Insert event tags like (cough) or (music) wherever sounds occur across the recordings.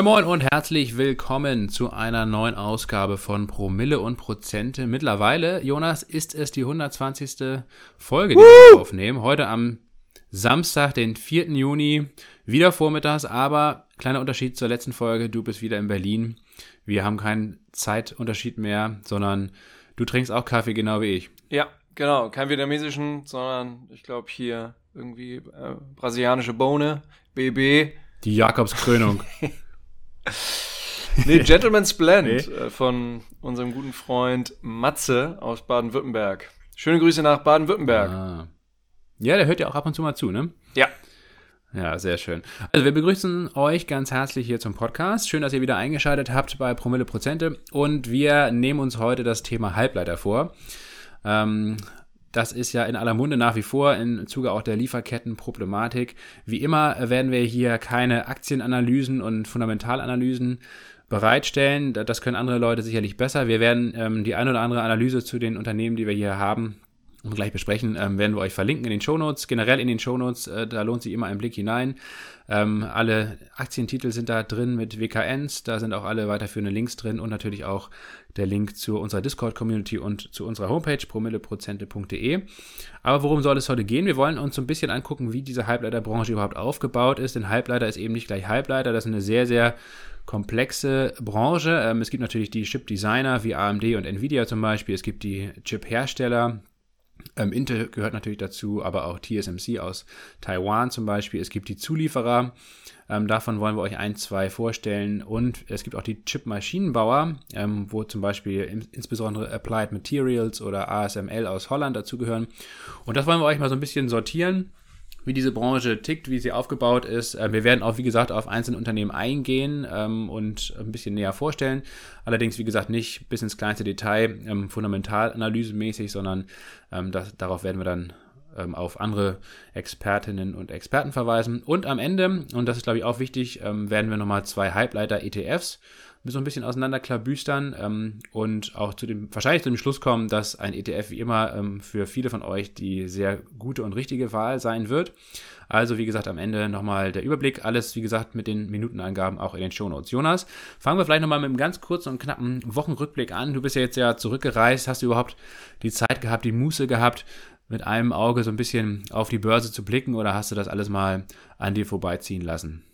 Moin Moin und herzlich willkommen zu einer neuen Ausgabe von Promille und Prozente. Mittlerweile, Jonas, ist es die 120. Folge, die Woo! wir aufnehmen. Heute am Samstag, den 4. Juni, wieder vormittags, aber kleiner Unterschied zur letzten Folge, du bist wieder in Berlin. Wir haben keinen Zeitunterschied mehr, sondern du trinkst auch Kaffee genau wie ich. Ja, genau, kein vietnamesischen, sondern ich glaube hier irgendwie äh, brasilianische Bohne, BB. Die Jakobskrönung. (laughs) nee, (laughs) Gentleman's Blend nee. Äh, von unserem guten Freund Matze aus Baden-Württemberg. Schöne Grüße nach Baden-Württemberg. Ah. Ja, der hört ja auch ab und zu mal zu, ne? Ja. Ja, sehr schön. Also wir begrüßen euch ganz herzlich hier zum Podcast. Schön, dass ihr wieder eingeschaltet habt bei Promille Prozente. Und wir nehmen uns heute das Thema Halbleiter vor. Ähm, das ist ja in aller Munde nach wie vor im Zuge auch der Lieferkettenproblematik. Wie immer werden wir hier keine Aktienanalysen und Fundamentalanalysen bereitstellen. Das können andere Leute sicherlich besser. Wir werden ähm, die eine oder andere Analyse zu den Unternehmen, die wir hier haben, und gleich besprechen, ähm, werden wir euch verlinken in den Shownotes. Generell in den Shownotes, äh, da lohnt sich immer ein Blick hinein. Ähm, alle Aktientitel sind da drin mit WKNs, da sind auch alle weiterführenden Links drin und natürlich auch der Link zu unserer Discord-Community und zu unserer Homepage promilleprozente.de. Aber worum soll es heute gehen? Wir wollen uns so ein bisschen angucken, wie diese Halbleiterbranche überhaupt aufgebaut ist, denn Halbleiter ist eben nicht gleich Halbleiter, das ist eine sehr, sehr komplexe Branche. Ähm, es gibt natürlich die Chip-Designer wie AMD und Nvidia zum Beispiel, es gibt die Chip-Hersteller, ähm, Intel gehört natürlich dazu, aber auch TSMC aus Taiwan zum Beispiel. Es gibt die Zulieferer, ähm, davon wollen wir euch ein, zwei vorstellen. Und es gibt auch die Chip-Maschinenbauer, ähm, wo zum Beispiel in, insbesondere Applied Materials oder ASML aus Holland dazugehören. Und das wollen wir euch mal so ein bisschen sortieren wie diese Branche tickt, wie sie aufgebaut ist. Äh, wir werden auch, wie gesagt, auf einzelne Unternehmen eingehen ähm, und ein bisschen näher vorstellen. Allerdings, wie gesagt, nicht bis ins kleinste Detail, ähm, fundamentalanalysemäßig, sondern ähm, das, darauf werden wir dann ähm, auf andere Expertinnen und Experten verweisen. Und am Ende, und das ist, glaube ich, auch wichtig, ähm, werden wir nochmal zwei Halbleiter-ETFs so ein bisschen auseinanderklabüstern ähm, und auch zu dem, wahrscheinlich zu dem Schluss kommen, dass ein ETF wie immer ähm, für viele von euch die sehr gute und richtige Wahl sein wird. Also, wie gesagt, am Ende nochmal der Überblick. Alles, wie gesagt, mit den Minutenangaben auch in den Shownotes. Jonas, fangen wir vielleicht nochmal mit einem ganz kurzen und knappen Wochenrückblick an. Du bist ja jetzt ja zurückgereist. Hast du überhaupt die Zeit gehabt, die Muße gehabt, mit einem Auge so ein bisschen auf die Börse zu blicken oder hast du das alles mal an dir vorbeiziehen lassen?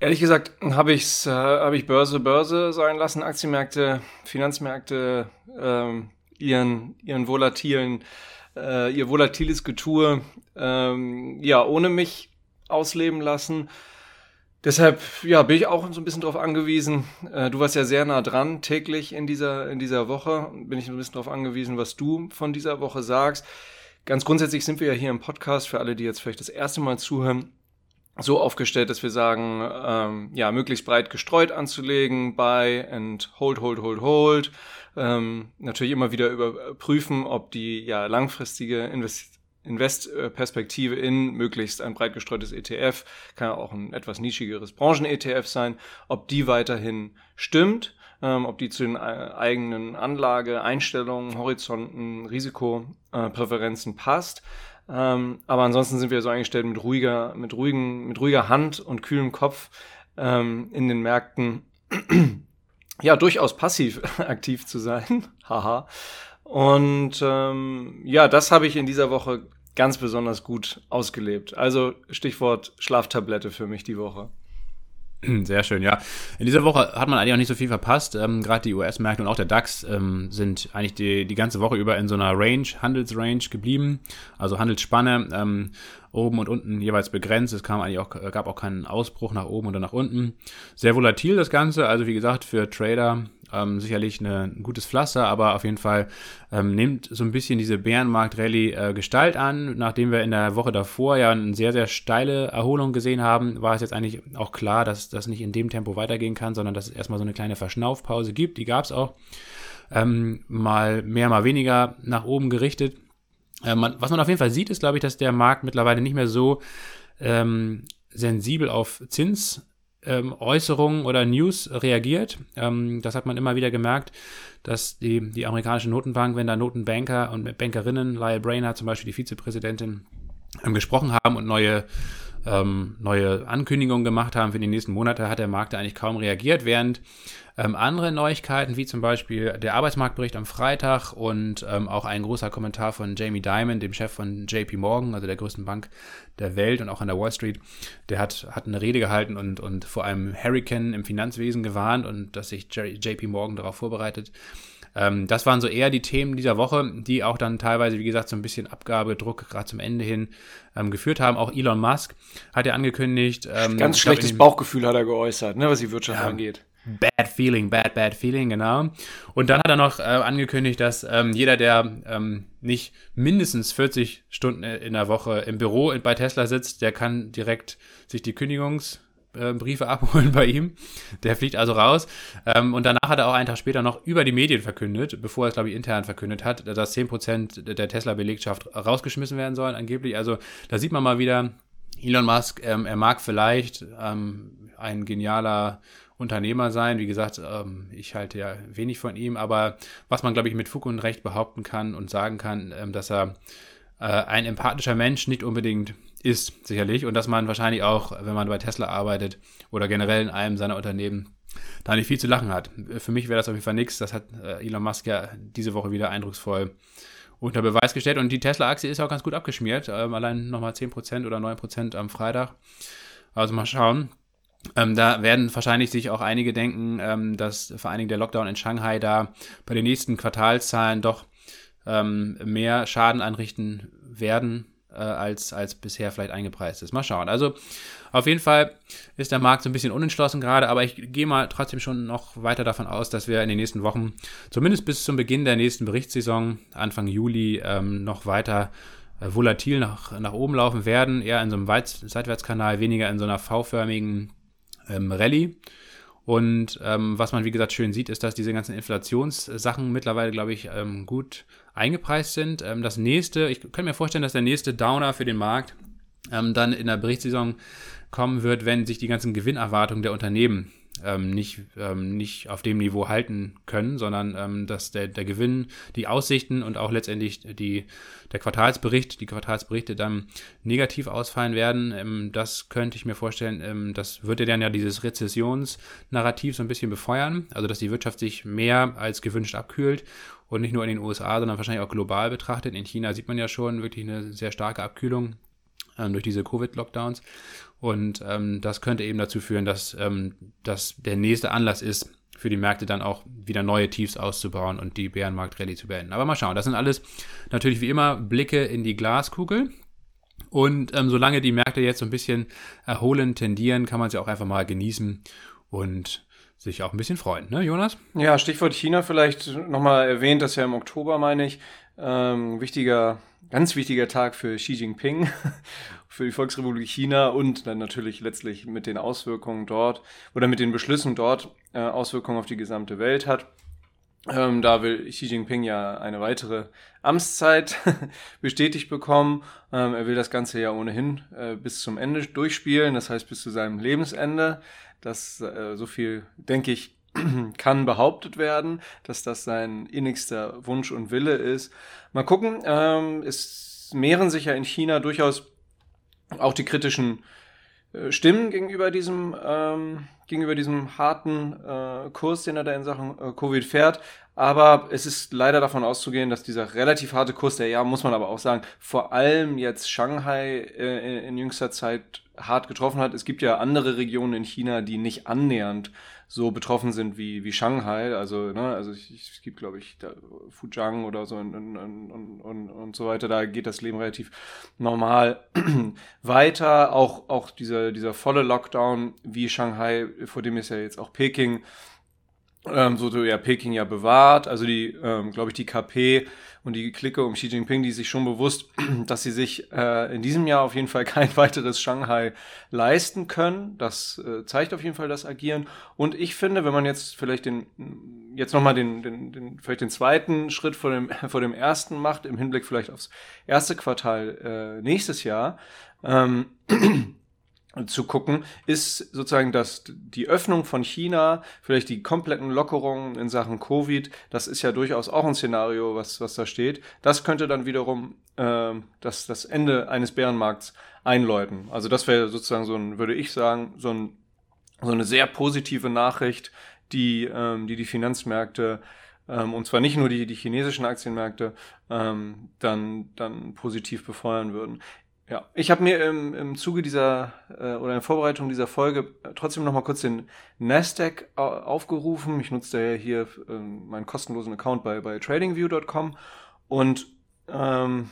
Ehrlich gesagt habe äh, hab ich Börse Börse sein lassen, Aktienmärkte, Finanzmärkte, ähm, ihren, ihren volatilen, äh, ihr volatiles Getue, ähm, ja, ohne mich ausleben lassen. Deshalb, ja, bin ich auch so ein bisschen drauf angewiesen. Äh, du warst ja sehr nah dran täglich in dieser, in dieser Woche. Bin ich ein bisschen drauf angewiesen, was du von dieser Woche sagst. Ganz grundsätzlich sind wir ja hier im Podcast für alle, die jetzt vielleicht das erste Mal zuhören so aufgestellt, dass wir sagen, ähm, ja, möglichst breit gestreut anzulegen, buy and hold, hold, hold, hold. Ähm, natürlich immer wieder überprüfen, ob die ja langfristige Invest Investperspektive in möglichst ein breit gestreutes ETF, kann auch ein etwas nischigeres Branchen-ETF sein, ob die weiterhin stimmt, ähm, ob die zu den äh, eigenen Anlage, Einstellungen, Horizonten, Risikopräferenzen äh, passt. Ähm, aber ansonsten sind wir so eingestellt mit ruhiger, mit ruhigen, mit ruhiger Hand und kühlem Kopf ähm, in den Märkten. ja, durchaus passiv (laughs) aktiv zu sein. (laughs) Haha. und ähm, ja, das habe ich in dieser Woche ganz besonders gut ausgelebt. Also Stichwort Schlaftablette für mich die Woche. (clears throat) Sehr schön, ja. In dieser Woche hat man eigentlich auch nicht so viel verpasst. Ähm, Gerade die US-Märkte und auch der DAX ähm, sind eigentlich die, die ganze Woche über in so einer Range, Handelsrange geblieben. Also Handelsspanne ähm, oben und unten jeweils begrenzt. Es kam eigentlich auch, gab auch keinen Ausbruch nach oben oder nach unten. Sehr volatil das Ganze. Also wie gesagt, für Trader ähm, sicherlich eine, ein gutes Pflaster, aber auf jeden Fall ähm, nimmt so ein bisschen diese Bärenmarkt-Rallye äh, Gestalt an. Nachdem wir in der Woche davor ja eine sehr, sehr steile Erholung gesehen haben, war es jetzt eigentlich auch klar, dass das nicht in dem Tempo weitergehen kann, sondern dass es erstmal so eine kleine Verschnaufpause gibt. Die gab es auch. Ähm, mal mehr, mal weniger nach oben gerichtet. Äh, man, was man auf jeden Fall sieht, ist, glaube ich, dass der Markt mittlerweile nicht mehr so ähm, sensibel auf Zins ähm, Äußerungen oder News reagiert. Ähm, das hat man immer wieder gemerkt, dass die, die amerikanische Notenbank, wenn da Notenbanker und Bankerinnen, Lyle Brainerd zum Beispiel die Vizepräsidentin, ähm, gesprochen haben und neue ähm, neue Ankündigungen gemacht haben für die nächsten Monate, hat der Markt eigentlich kaum reagiert, während ähm, andere Neuigkeiten, wie zum Beispiel der Arbeitsmarktbericht am Freitag und ähm, auch ein großer Kommentar von Jamie Dimon, dem Chef von JP Morgan, also der größten Bank der Welt und auch an der Wall Street, der hat, hat eine Rede gehalten und, und vor einem Hurricane im Finanzwesen gewarnt und dass sich JP Morgan darauf vorbereitet. Ähm, das waren so eher die Themen dieser Woche, die auch dann teilweise, wie gesagt, so ein bisschen Abgabedruck gerade zum Ende hin ähm, geführt haben. Auch Elon Musk hat ja angekündigt. Ähm, Ganz schlechtes Bauchgefühl hat er geäußert, ne, was die Wirtschaft ja, angeht. Bad Feeling, Bad, Bad Feeling, genau. Und dann hat er noch äh, angekündigt, dass ähm, jeder, der ähm, nicht mindestens 40 Stunden in der Woche im Büro bei Tesla sitzt, der kann direkt sich die Kündigungsbriefe äh, (laughs) abholen bei ihm. Der fliegt also raus. Ähm, und danach hat er auch einen Tag später noch über die Medien verkündet, bevor er es, glaube ich, intern verkündet hat, dass 10% der Tesla-Belegschaft rausgeschmissen werden sollen, angeblich. Also da sieht man mal wieder, Elon Musk, ähm, er mag vielleicht ähm, ein genialer Unternehmer sein. Wie gesagt, ähm, ich halte ja wenig von ihm, aber was man, glaube ich, mit Fug und Recht behaupten kann und sagen kann, ähm, dass er äh, ein empathischer Mensch nicht unbedingt ist, sicherlich. Und dass man wahrscheinlich auch, wenn man bei Tesla arbeitet oder generell in einem seiner Unternehmen, da nicht viel zu lachen hat. Für mich wäre das auf jeden Fall nichts. Das hat äh, Elon Musk ja diese Woche wieder eindrucksvoll unter Beweis gestellt. Und die Tesla-Aktie ist auch ganz gut abgeschmiert. Ähm, allein nochmal 10% oder 9% am Freitag. Also mal schauen. Ähm, da werden wahrscheinlich sich auch einige denken, ähm, dass vor allen Dingen der Lockdown in Shanghai da bei den nächsten Quartalszahlen doch ähm, mehr Schaden anrichten werden, äh, als, als bisher vielleicht eingepreist ist. Mal schauen. Also auf jeden Fall ist der Markt so ein bisschen unentschlossen gerade, aber ich gehe mal trotzdem schon noch weiter davon aus, dass wir in den nächsten Wochen, zumindest bis zum Beginn der nächsten Berichtssaison, Anfang Juli, ähm, noch weiter äh, volatil nach, nach oben laufen werden, eher in so einem Weit Seitwärtskanal, weniger in so einer V-förmigen ähm, Rallye. Und ähm, was man, wie gesagt, schön sieht, ist, dass diese ganzen Inflationssachen mittlerweile, glaube ich, ähm, gut eingepreist sind. Ähm, das nächste, ich könnte mir vorstellen, dass der nächste Downer für den Markt ähm, dann in der Berichtssaison kommen wird, wenn sich die ganzen Gewinnerwartungen der Unternehmen ähm, nicht, ähm, nicht auf dem Niveau halten können, sondern ähm, dass der, der Gewinn, die Aussichten und auch letztendlich die, der Quartalsbericht, die Quartalsberichte dann negativ ausfallen werden. Ähm, das könnte ich mir vorstellen, ähm, das würde dann ja dieses Rezessionsnarrativ so ein bisschen befeuern, also dass die Wirtschaft sich mehr als gewünscht abkühlt und nicht nur in den USA, sondern wahrscheinlich auch global betrachtet. In China sieht man ja schon wirklich eine sehr starke Abkühlung ähm, durch diese Covid-Lockdowns. Und ähm, das könnte eben dazu führen, dass ähm, das der nächste Anlass ist, für die Märkte dann auch wieder neue Tiefs auszubauen und die Bärenmarkt-Rallye zu beenden. Aber mal schauen, das sind alles natürlich wie immer Blicke in die Glaskugel. Und ähm, solange die Märkte jetzt so ein bisschen erholen tendieren, kann man sie auch einfach mal genießen und sich auch ein bisschen freuen, ne, Jonas? Ja, Stichwort China vielleicht nochmal erwähnt, das ja im Oktober, meine ich, ähm, wichtiger, ganz wichtiger Tag für Xi Jinping (laughs) für die Volksrepublik China und dann natürlich letztlich mit den Auswirkungen dort oder mit den Beschlüssen dort äh, Auswirkungen auf die gesamte Welt hat. Ähm, da will Xi Jinping ja eine weitere Amtszeit (laughs) bestätigt bekommen. Ähm, er will das Ganze ja ohnehin äh, bis zum Ende durchspielen, das heißt bis zu seinem Lebensende. Das äh, so viel, denke ich, (clears throat) kann behauptet werden, dass das sein innigster Wunsch und Wille ist. Mal gucken, ähm, es mehren sich ja in China durchaus auch die kritischen äh, Stimmen gegenüber diesem, ähm, gegenüber diesem harten äh, Kurs, den er da in Sachen äh, Covid fährt. Aber es ist leider davon auszugehen, dass dieser relativ harte Kurs, der ja, muss man aber auch sagen, vor allem jetzt Shanghai äh, in, in jüngster Zeit hart getroffen hat. Es gibt ja andere Regionen in China, die nicht annähernd so betroffen sind wie, wie Shanghai. Also, ne, also ich, es gibt, glaube ich, da, Fujiang oder so und, und, und, und, und so weiter. Da geht das Leben relativ normal (clears throat) weiter. Auch, auch dieser, dieser volle Lockdown wie Shanghai, vor dem ist ja jetzt auch Peking ähm, so ja Peking ja bewahrt. Also die, ähm, glaube ich, die KP und die Clique um Xi Jinping, die sich schon bewusst, (clears throat) dass sie sich äh, in diesem Jahr auf jeden Fall kein (laughs) weiteres Shanghai leisten können. Das äh, zeigt auf jeden Fall das Agieren. Und ich finde, wenn man jetzt vielleicht den jetzt nochmal den, den, den, vielleicht den zweiten Schritt vor dem, (laughs) vor dem ersten macht, im Hinblick vielleicht aufs erste Quartal äh, nächstes Jahr, ähm, (clears throat) zu gucken, ist sozusagen dass die Öffnung von China, vielleicht die kompletten Lockerungen in Sachen Covid, das ist ja durchaus auch ein Szenario, was, was da steht. Das könnte dann wiederum äh, das, das Ende eines Bärenmarkts einläuten. Also das wäre sozusagen so ein, würde ich sagen, so, ein, so eine sehr positive Nachricht, die ähm, die, die Finanzmärkte ähm, und zwar nicht nur die, die chinesischen Aktienmärkte ähm, dann, dann positiv befeuern würden. Ja, ich habe mir im, im Zuge dieser äh, oder in Vorbereitung dieser Folge trotzdem noch mal kurz den Nasdaq aufgerufen. Ich nutze ja hier äh, meinen kostenlosen Account bei, bei tradingview.com und ähm,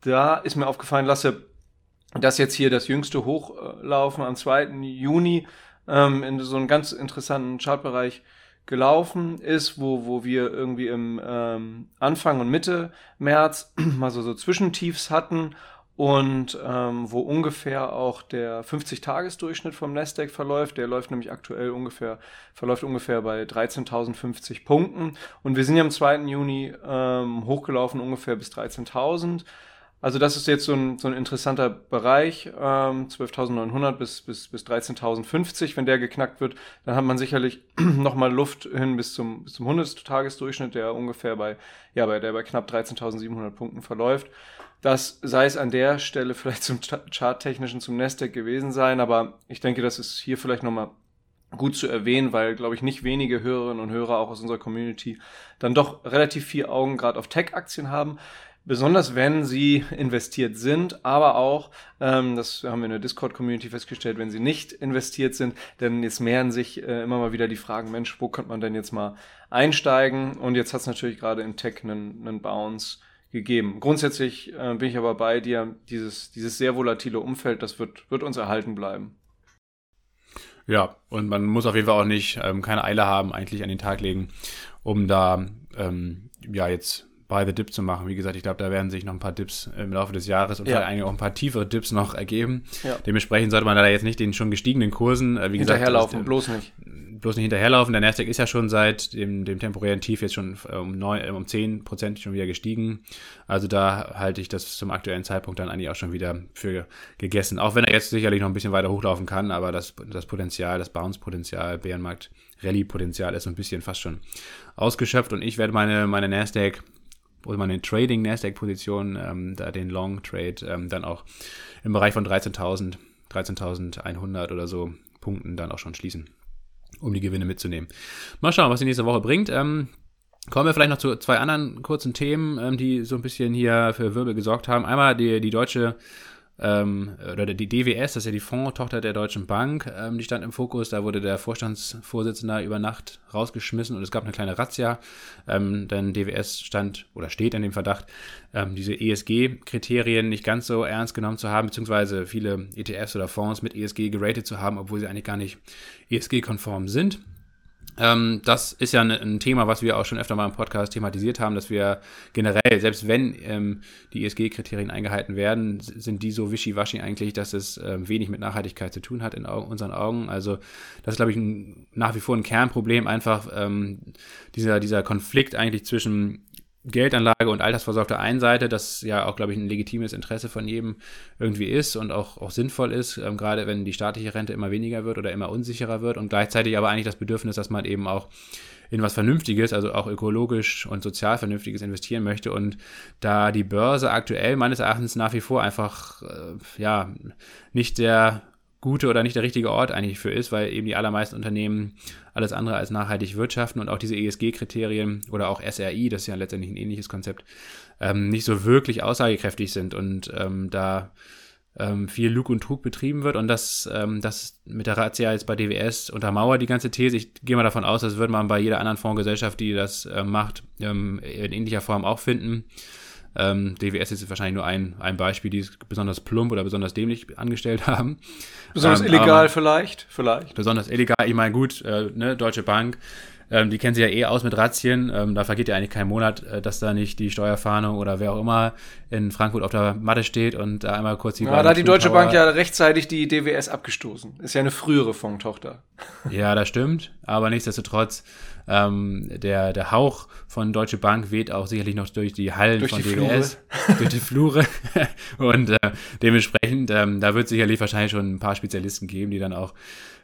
da ist mir aufgefallen, lasse das jetzt hier das jüngste Hochlaufen am 2. Juni ähm, in so einem ganz interessanten Chartbereich gelaufen ist, wo, wo wir irgendwie im ähm, Anfang und Mitte März (clears throat) mal so, so Zwischentiefs hatten und ähm, wo ungefähr auch der 50-Tages-Durchschnitt vom Nasdaq verläuft. Der läuft nämlich aktuell ungefähr, verläuft ungefähr bei 13.050 Punkten. Und wir sind ja am 2. Juni ähm, hochgelaufen ungefähr bis 13.000. Also das ist jetzt so ein, so ein interessanter Bereich, ähm, 12.900 bis, bis, bis 13.050. Wenn der geknackt wird, dann hat man sicherlich (clears throat) nochmal Luft hin bis zum, bis zum 100-Tages-Durchschnitt, der ungefähr bei, ja, bei, der bei knapp 13.700 Punkten verläuft. Das sei es an der Stelle (laughs) vielleicht zum Charttechnischen, zum Nasdaq gewesen sein, aber ich denke, das ist hier vielleicht nochmal gut zu erwähnen, weil, glaube ich, nicht wenige Hörerinnen und Hörer auch aus unserer Community dann doch relativ viel Augen gerade auf Tech-Aktien haben besonders wenn sie investiert sind, aber auch, ähm, das haben wir in der Discord-Community festgestellt, wenn sie nicht investiert sind, denn jetzt mehren sich äh, immer mal wieder die Fragen, Mensch, wo könnte man denn jetzt mal einsteigen? Und jetzt hat es natürlich gerade im Tech einen, einen Bounce gegeben. Grundsätzlich äh, bin ich aber bei dir, dieses, dieses sehr volatile Umfeld, das wird, wird uns erhalten bleiben. Ja, und man muss auf jeden Fall auch nicht ähm, keine Eile haben, eigentlich an den Tag legen, um da ähm, ja jetzt by the Dip zu machen. Wie gesagt, ich glaube, da werden sich noch ein paar Dips im Laufe des Jahres und ja. eigentlich auch ein paar tiefere Dips noch ergeben. Ja. Dementsprechend sollte man da jetzt nicht den schon gestiegenen Kursen, äh, wie hinterherlaufen, gesagt, bloß nicht. Bloß nicht hinterherlaufen. Der Nasdaq ist ja schon seit dem, dem temporären Tief jetzt schon äh, um, neun, äh, um 10 Prozent schon wieder gestiegen. Also da halte ich das zum aktuellen Zeitpunkt dann eigentlich auch schon wieder für gegessen. Auch wenn er jetzt sicherlich noch ein bisschen weiter hochlaufen kann, aber das, das Potenzial, das Bounce-Potenzial, Bärenmarkt, Rallye-Potenzial ist so ein bisschen fast schon ausgeschöpft und ich werde meine, meine Nasdaq oder meine Trading Nasdaq Position, ähm, da den Long Trade ähm, dann auch im Bereich von 13.000, 13.100 oder so Punkten dann auch schon schließen, um die Gewinne mitzunehmen. Mal schauen, was die nächste Woche bringt. Ähm, Kommen wir vielleicht noch zu zwei anderen kurzen Themen, ähm, die so ein bisschen hier für Wirbel gesorgt haben. Einmal die, die deutsche ähm, oder die DWS, das ist ja die Fondtochter der Deutschen Bank, ähm, die stand im Fokus. Da wurde der Vorstandsvorsitzende über Nacht rausgeschmissen und es gab eine kleine Razzia, ähm, denn DWS stand oder steht in dem Verdacht, ähm, diese ESG-Kriterien nicht ganz so ernst genommen zu haben, beziehungsweise viele ETFs oder Fonds mit ESG geratet zu haben, obwohl sie eigentlich gar nicht ESG-konform sind. Ähm, das ist ja ein, ein, Thema, was wir auch schon öfter mal im Podcast thematisiert haben, dass wir generell, selbst wenn ähm, die ESG-Kriterien eingehalten werden, sind die so wischiwaschi eigentlich, dass es ähm, wenig mit Nachhaltigkeit zu tun hat in Augen, unseren Augen. Also das ist, glaube ich, ein, nach wie vor ein Kernproblem, einfach ähm, dieser, dieser Konflikt eigentlich zwischen Geldanlage und Altersvorsorge auf der einen Seite, das ja auch, glaube ich, ein legitimes Interesse von jedem irgendwie ist und auch, auch sinnvoll ist, ähm, gerade wenn die staatliche Rente immer weniger wird oder immer unsicherer wird und gleichzeitig aber eigentlich das Bedürfnis, dass man eben auch in was Vernünftiges, also auch ökologisch und sozial Vernünftiges investieren möchte. Und da die Börse aktuell meines Erachtens nach wie vor einfach äh, ja nicht der gute oder nicht der richtige Ort eigentlich für ist, weil eben die allermeisten Unternehmen alles andere als nachhaltig wirtschaften und auch diese ESG-Kriterien oder auch SRI, das ist ja letztendlich ein ähnliches Konzept, ähm, nicht so wirklich aussagekräftig sind und ähm, da ähm, viel Lug und Trug betrieben wird und das, ähm, das mit der Razzia jetzt bei DWS untermauert die ganze These. Ich gehe mal davon aus, das würde man bei jeder anderen Fondsgesellschaft, die das äh, macht, ähm, in ähnlicher Form auch finden. Ähm, DWS ist wahrscheinlich nur ein, ein Beispiel, die es besonders plump oder besonders dämlich angestellt (laughs) haben. Besonders ähm, illegal vielleicht, vielleicht. Besonders illegal, ich meine, gut, äh, ne, Deutsche Bank, ähm, die kennen sich ja eh aus mit Razzien. Ähm, da vergeht ja eigentlich kein Monat, äh, dass da nicht die Steuerfahndung oder wer auch immer in Frankfurt auf der Matte steht und da einmal kurz die Ja, da hat die Deutsche Bank ja rechtzeitig die DWS abgestoßen. Ist ja eine frühere Fondtochter. (laughs) Ja, das stimmt. Aber nichtsdestotrotz, ähm, der, der Hauch von Deutsche Bank weht auch sicherlich noch durch die Hallen durch von die DWS, (laughs) durch die Flure. (laughs) und äh, dementsprechend, ähm, da wird sicherlich wahrscheinlich schon ein paar Spezialisten geben, die dann auch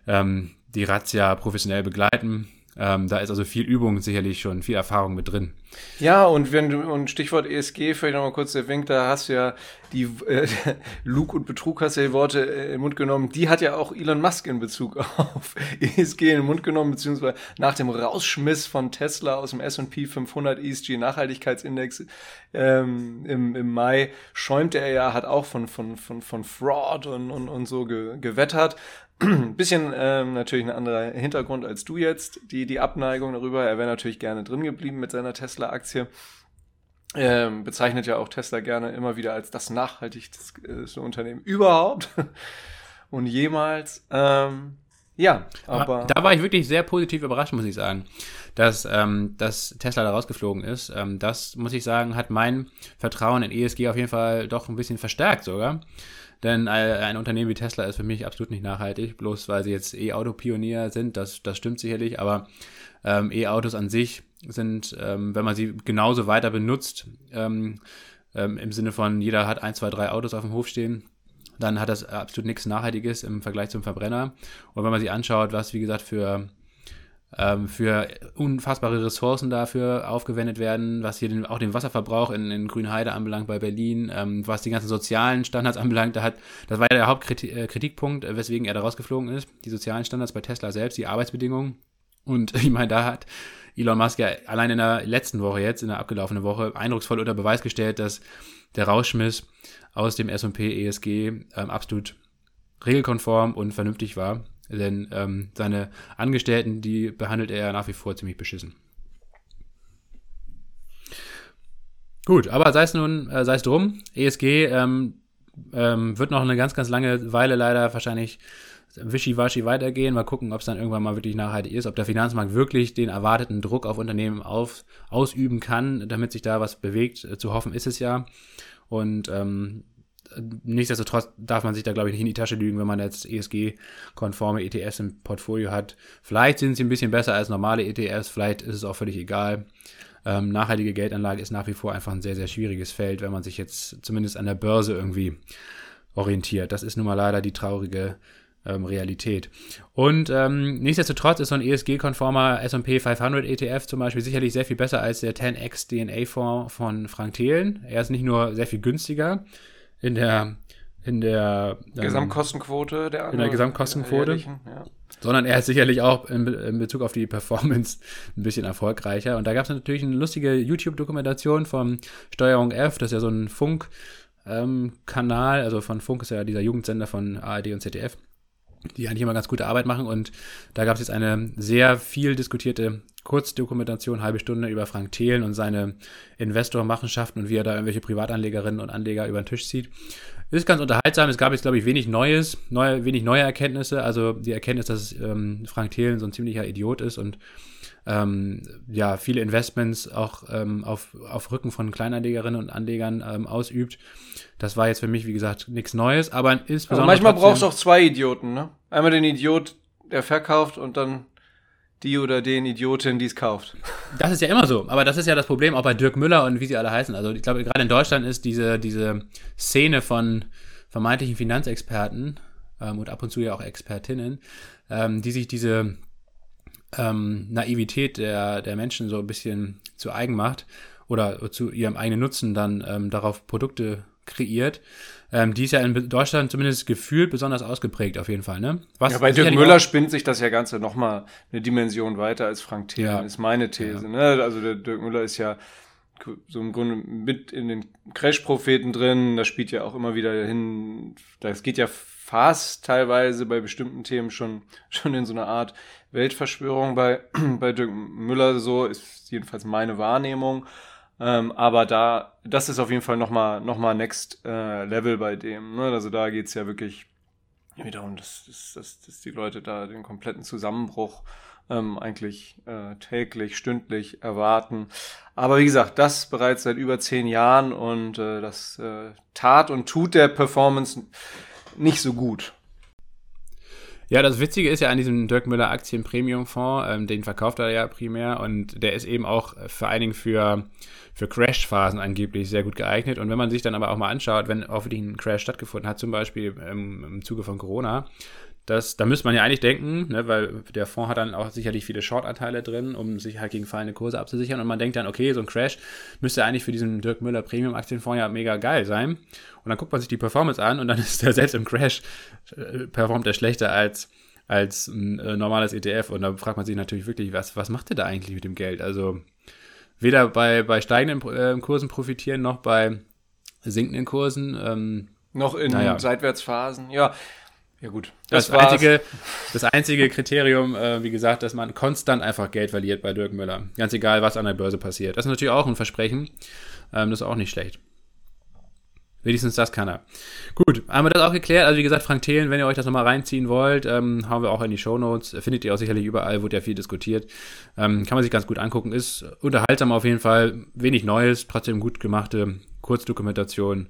ähm, die Razzia professionell begleiten Ähm, da ist also viel Übung sicherlich schon, viel Erfahrung mit drin. Ja, und wenn du, und Stichwort ESG, vielleicht nochmal kurz der Wink, da hast du ja die, äh, (laughs) Lug und Betrug hast du ja die Worte äh, in den Mund genommen, die hat ja auch Elon Musk in Bezug (laughs) auf ESG in den Mund genommen, beziehungsweise nach dem Rausschmiss von Tesla aus dem S&P 500 ESG Nachhaltigkeitsindex ähm, im, im Mai schäumte er ja, hat auch von, von, von, von Fraud und, und, und so ge, gewettert. (clears throat) bisschen ähm, natürlich ein anderer Hintergrund als du jetzt, die, die Abneigung darüber. Er wäre natürlich gerne drin geblieben mit seiner Tesla-Aktie. Ähm, bezeichnet ja auch Tesla gerne immer wieder als das nachhaltigste Unternehmen überhaupt (laughs) und jemals. Ähm, ja, aber. Da war ich wirklich sehr positiv überrascht, muss ich sagen, dass, ähm, dass Tesla da rausgeflogen ist. Ähm, das, muss ich sagen, hat mein Vertrauen in ESG auf jeden Fall doch ein bisschen verstärkt sogar. Denn ein Unternehmen wie Tesla ist für mich absolut nicht nachhaltig, bloß weil sie jetzt E-Auto-Pionier sind, das, das stimmt sicherlich, aber ähm, E-Autos an sich sind, ähm, wenn man sie genauso weiter benutzt, ähm, ähm im Sinne von jeder hat ein, zwei, drei Autos auf dem Hof stehen, dann hat das absolut nichts Nachhaltiges im Vergleich zum Verbrenner. Und wenn man sich anschaut, was, wie gesagt, für ähm, für unfassbare Ressourcen dafür aufgewendet werden, was hier den, auch den Wasserverbrauch in, in Grünheide anbelangt bei Berlin, ähm, was die ganzen sozialen Standards anbelangt. Da hat, das war ja der Hauptkritikpunkt, äh, weswegen er da rausgeflogen ist. Die sozialen Standards bei Tesla selbst, die Arbeitsbedingungen. Und (laughs) ich meine, da hat Elon Musk ja allein in der letzten Woche jetzt, in der abgelaufenen Woche, eindrucksvoll unter Beweis gestellt, dass der Rauschmiss aus dem S&P ESG ähm, absolut regelkonform und vernünftig war. Denn ähm, seine Angestellten, die behandelt er nach wie vor ziemlich beschissen. Gut, aber sei es nun, äh, sei es drum, ESG ähm, ähm, wird noch eine ganz, ganz lange Weile leider wahrscheinlich wischiwaschi weitergehen. Mal gucken, ob es dann irgendwann mal wirklich nachhaltig ist, ob der Finanzmarkt wirklich den erwarteten Druck auf Unternehmen auf, ausüben kann, damit sich da was bewegt. Äh, zu hoffen ist es ja. Und ähm, nichtsdestotrotz darf man sich da, glaube ich, nicht in die Tasche lügen, wenn man jetzt ESG-konforme ETFs im Portfolio hat. Vielleicht sind sie ein bisschen besser als normale ETFs, vielleicht ist es auch völlig egal. Ähm, nachhaltige Geldanlage ist nach wie vor einfach ein sehr, sehr schwieriges Feld, wenn man sich jetzt zumindest an der Börse irgendwie orientiert. Das ist nun mal leider die traurige ähm, Realität. Und ähm, nichtsdestotrotz ist so ein ESG-konformer S&P 500 ETF zum Beispiel sicherlich sehr viel besser als der 10x DNA-Fonds von Frank Thelen. Er ist nicht nur sehr viel günstiger, in der in der ähm, Gesamtkostenquote der in der Gesamtkostenquote, ja. sondern er ist sicherlich auch in, in, Bezug auf die Performance ein bisschen erfolgreicher. Und da gab es natürlich eine lustige YouTube-Dokumentation von Steuerung F, das ist ja so ein Funk-Kanal, ähm, also von Funk ist ja dieser Jugendsender von ARD und ZDF die eigentlich immer ganz gute Arbeit machen. Und da gab es jetzt eine sehr viel diskutierte Kurzdokumentation, halbe Stunde über Frank Thelen und seine Investormachenschaften und wie er da irgendwelche Privatanlegerinnen und Anleger über den Tisch zieht. Ist ganz unterhaltsam. Es gab jetzt, glaube ich, wenig Neues, neue, wenig neue Erkenntnisse. Also die Erkenntnis, dass ähm, Frank Thelen so ein ziemlicher Idiot ist und ähm, ja, viele Investments auch ähm, auf, auf Rücken von Kleinanlegerinnen und Anlegern ähm, ausübt. Das war jetzt für mich, wie gesagt, nichts Neues, aber insbesondere. Aber manchmal brauchst du auch zwei Idioten, ne? Einmal den Idiot, der verkauft und dann die oder den Idiotin, die es kauft. (laughs) Das ist ja immer so, aber das ist ja das Problem auch bei Dirk Müller und wie sie alle heißen. Also ich glaube, gerade in Deutschland ist diese, diese Szene von vermeintlichen Finanzexperten ähm, und ab und zu ja auch Expertinnen, ähm, die sich diese ähm, Naivität der, der Menschen so ein bisschen zu eigen macht oder zu ihrem eigenen Nutzen dann ähm, darauf Produkte kreiert. Ähm, die ist ja in Deutschland zumindest gefühlt besonders ausgeprägt auf jeden Fall. Ne? Was ja, bei Dirk Müller spinnt sich das ja Ganze nochmal eine Dimension weiter als Frank Thelen, ja. ist meine These. Ja. Ne? Also der Dirk Müller ist ja so im Grunde mit in den Crash-Propheten drin. Das spielt ja auch immer wieder hin. Das geht ja fast teilweise bei bestimmten Themen schon, schon in so eine Art Weltverschwörung bei, (clears throat) bei Dirk Müller so, ist jedenfalls meine Wahrnehmung. Ähm, aber da, das ist auf jeden Fall nochmal noch mal Next äh, Level bei dem. Ne? Also da geht's ja wirklich wiederum, dass, dass, dass, dass die Leute da den kompletten Zusammenbruch ähm, eigentlich äh, täglich, stündlich erwarten. Aber wie gesagt, das bereits seit über zehn Jahren und äh, das äh, tat und tut der Performance nicht so gut. Ja, das Witzige ist ja an diesem Dirk Müller Aktien Premium Fonds, ähm, den verkauft er ja primär und der ist eben auch vor allen Dingen für, für Crash-Phasen angeblich sehr gut geeignet. Und wenn man sich dann aber auch mal anschaut, wenn wirklich ein Crash stattgefunden hat, zum Beispiel im, im Zuge von Corona, Das, da müsste man ja eigentlich denken, ne, weil der Fonds hat dann auch sicherlich viele Short-Anteile drin, um sich halt gegen fallende Kurse abzusichern. Und man denkt dann, okay, so ein Crash müsste eigentlich für diesen Dirk Müller Premium-Aktienfonds ja mega geil sein. Und dann guckt man sich die Performance an und dann (laughs) ist der selbst im Crash äh, performt er schlechter als, als ein äh, normales ETF. Und da fragt man sich natürlich wirklich, was, was macht der da eigentlich mit dem Geld? Also weder bei, bei steigenden äh, Kursen profitieren, noch bei sinkenden Kursen. Ähm, noch in naja. Seitwärtsphasen. Ja, ja gut. Das, das einzige, das einzige Kriterium, äh, wie gesagt, dass man konstant einfach Geld verliert bei Dirk Müller. Ganz egal, was an der Börse passiert. Das ist natürlich auch ein Versprechen. Ähm, das ist auch nicht schlecht. Wenigstens das kann er. Gut, haben wir das auch geklärt. Also wie gesagt, Frank Thelen, wenn ihr euch das nochmal reinziehen wollt, ähm, haben wir auch in die Show Notes. Findet ihr auch sicherlich überall, wurde ja viel diskutiert. Ähm, kann man sich ganz gut angucken. Ist unterhaltsam auf jeden Fall. Wenig Neues, trotzdem gut gemachte Kurzdokumentation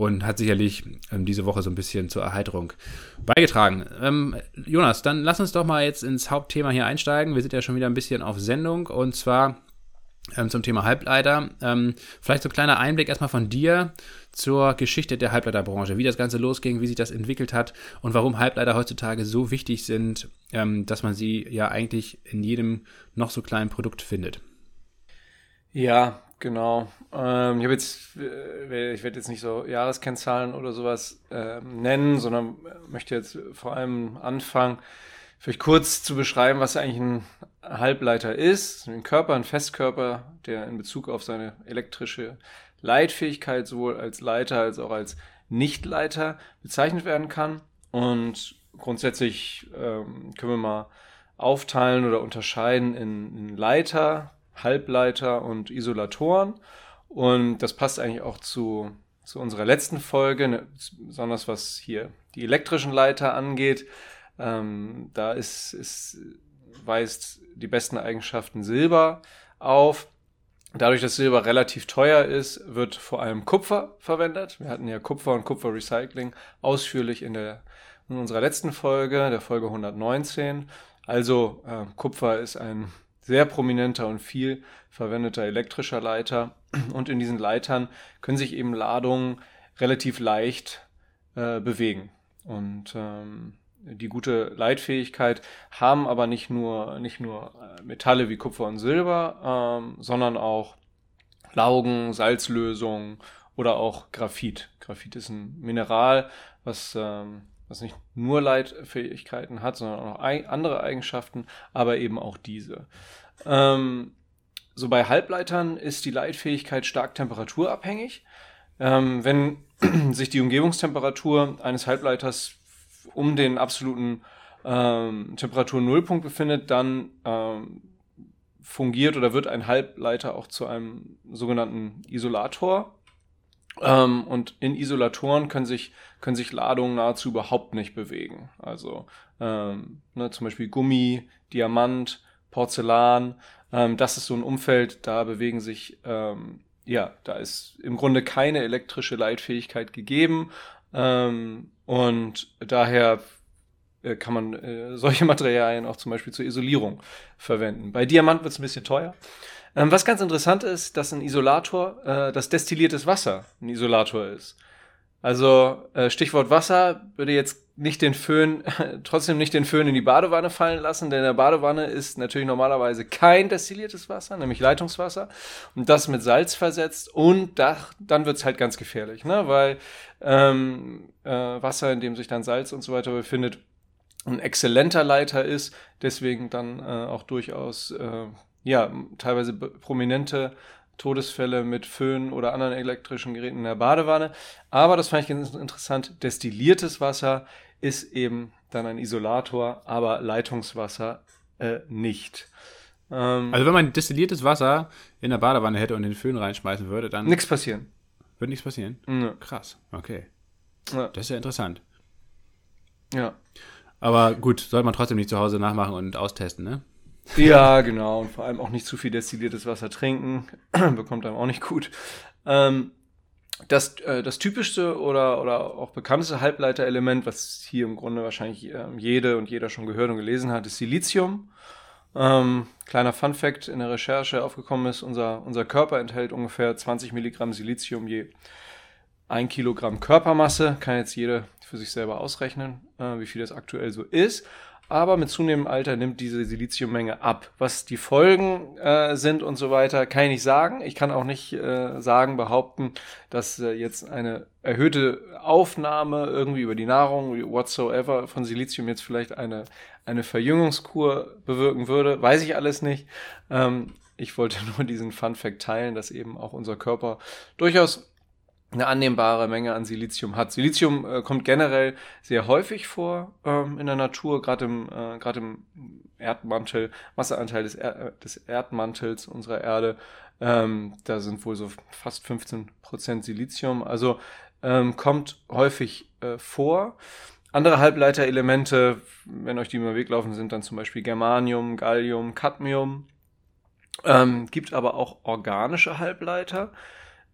und hat sicherlich ähm, diese Woche so ein bisschen zur Erheiterung beigetragen. Ähm, Jonas, dann lass uns doch mal jetzt ins Hauptthema hier einsteigen. Wir sind ja schon wieder ein bisschen auf Sendung und zwar ähm, zum Thema Halbleiter. Ähm, vielleicht so ein kleiner Einblick erstmal von dir zur Geschichte der Halbleiterbranche, wie das Ganze losging, wie sich das entwickelt hat und warum Halbleiter heutzutage so wichtig sind, ähm, dass man sie ja eigentlich in jedem noch so kleinen Produkt findet. Ja, Genau. Ähm, ich habe jetzt, äh, ich werde jetzt nicht so Jahreskennzahlen oder sowas äh, nennen, sondern möchte jetzt vor allem anfangen, vielleicht kurz zu beschreiben, was eigentlich ein Halbleiter ist. Ein Körper, ein Festkörper, der in Bezug auf seine elektrische Leitfähigkeit sowohl als Leiter als auch als Nichtleiter bezeichnet werden kann. Und grundsätzlich ähm, können wir mal aufteilen oder unterscheiden in, in Leiter, Halbleiter und Isolatoren. Und das passt eigentlich auch zu, zu unserer letzten Folge, ne, besonders was hier die elektrischen Leiter angeht. Ähm, da ist, ist, weist die besten Eigenschaften Silber auf. Dadurch, dass Silber relativ teuer ist, wird vor allem Kupfer verwendet. Wir hatten ja Kupfer und Kupferrecycling ausführlich in, der, in unserer letzten Folge, der Folge 119. Also äh, Kupfer ist ein sehr prominenter und viel verwendeter elektrischer Leiter. Und in diesen Leitern können sich eben Ladungen relativ leicht äh, bewegen. Und ähm, die gute Leitfähigkeit haben aber nicht nur, nicht nur äh, Metalle wie Kupfer und Silber, ähm, sondern auch Laugen, Salzlösungen oder auch Graphit. Graphit ist ein Mineral, was ähm, was nicht nur Leitfähigkeiten hat, sondern auch andere Eigenschaften, aber eben auch diese. Ähm, so bei Halbleitern ist die Leitfähigkeit stark temperaturabhängig. Ähm, wenn (clears throat) sich die Umgebungstemperatur eines Halbleiters um den absoluten ähm, Temperatur-Nullpunkt befindet, dann ähm, fungiert oder wird ein Halbleiter auch zu einem sogenannten Isolator. Ähm, und in Isolatoren können sich, können sich Ladungen nahezu überhaupt nicht bewegen. Also ähm, ne, zum Beispiel Gummi, Diamant, Porzellan. Ähm, das ist so ein Umfeld, da bewegen sich, ähm, ja, da ist im Grunde keine elektrische Leitfähigkeit gegeben. Ähm, und daher äh, kann man äh, solche (laughs) Materialien auch zum Beispiel zur Isolierung verwenden. Bei Diamant wird es ein bisschen teuer. Ähm, was ganz interessant ist, dass ein Isolator, äh, das destilliertes Wasser ein Isolator ist. Also äh, Stichwort Wasser würde jetzt nicht den Föhn, (laughs) trotzdem nicht den Föhn in die Badewanne fallen lassen, denn in der Badewanne ist natürlich normalerweise kein destilliertes Wasser, nämlich Leitungswasser und das mit Salz versetzt und da, dann wird's halt ganz gefährlich, ne? weil ähm, äh, Wasser, in dem sich dann Salz und so weiter befindet, ein exzellenter Leiter ist, deswegen dann äh, auch durchaus äh, ja teilweise prominente Todesfälle mit Föhn oder anderen elektrischen Geräten in der Badewanne. Aber das fand ich ganz interessant. Destilliertes Wasser ist eben dann ein Isolator, aber Leitungswasser äh, nicht. Ähm, also wenn man destilliertes Wasser in der Badewanne hätte und den Föhn reinschmeißen würde, dann. Nichts passieren. Würde nichts passieren? Ja. Krass. Okay. Ja. Das ist ja interessant. Ja. Aber gut, sollte man trotzdem nicht zu Hause nachmachen und austesten, ne? Ja, genau. Und vor allem auch nicht zu viel destilliertes Wasser trinken. (clears throat) Bekommt einem auch nicht gut. Ähm, das, äh, das typischste oder, oder auch bekannteste Halbleiterelement, was hier im Grunde wahrscheinlich äh, jede und jeder schon gehört und gelesen hat, ist Silizium. Ähm, kleiner Fun Fact in der Recherche aufgekommen ist, unser, unser Körper enthält ungefähr 20 Milligramm Silizium je ein Kilogramm Körpermasse. Kann jetzt jeder für sich selber ausrechnen, äh, wie viel das aktuell so ist. Aber mit zunehmendem Alter nimmt diese Siliziummenge ab. Was die Folgen äh, sind und so weiter, kann ich nicht sagen. Ich kann auch nicht äh, sagen, behaupten, dass äh, jetzt eine erhöhte Aufnahme irgendwie über die Nahrung, whatsoever, von Silizium jetzt vielleicht eine, eine Verjüngungskur bewirken würde. Weiß ich alles nicht. Ähm, ich wollte (laughs) nur diesen Fun Fact teilen, dass eben auch unser Körper durchaus eine annehmbare Menge an Silizium hat. Silizium äh, kommt generell sehr häufig vor ähm, in der Natur, gerade im, äh, im Erdmantel, Masseanteil des, er des Erdmantels unserer Erde. Ähm, da sind wohl so fast 15 Prozent Silizium. Also ähm, kommt häufig äh, vor. Andere Halbleiterelemente, wenn euch die über den Weg laufen, sind dann zum Beispiel Germanium, Gallium, Cadmium. Ähm, gibt aber auch organische Halbleiter.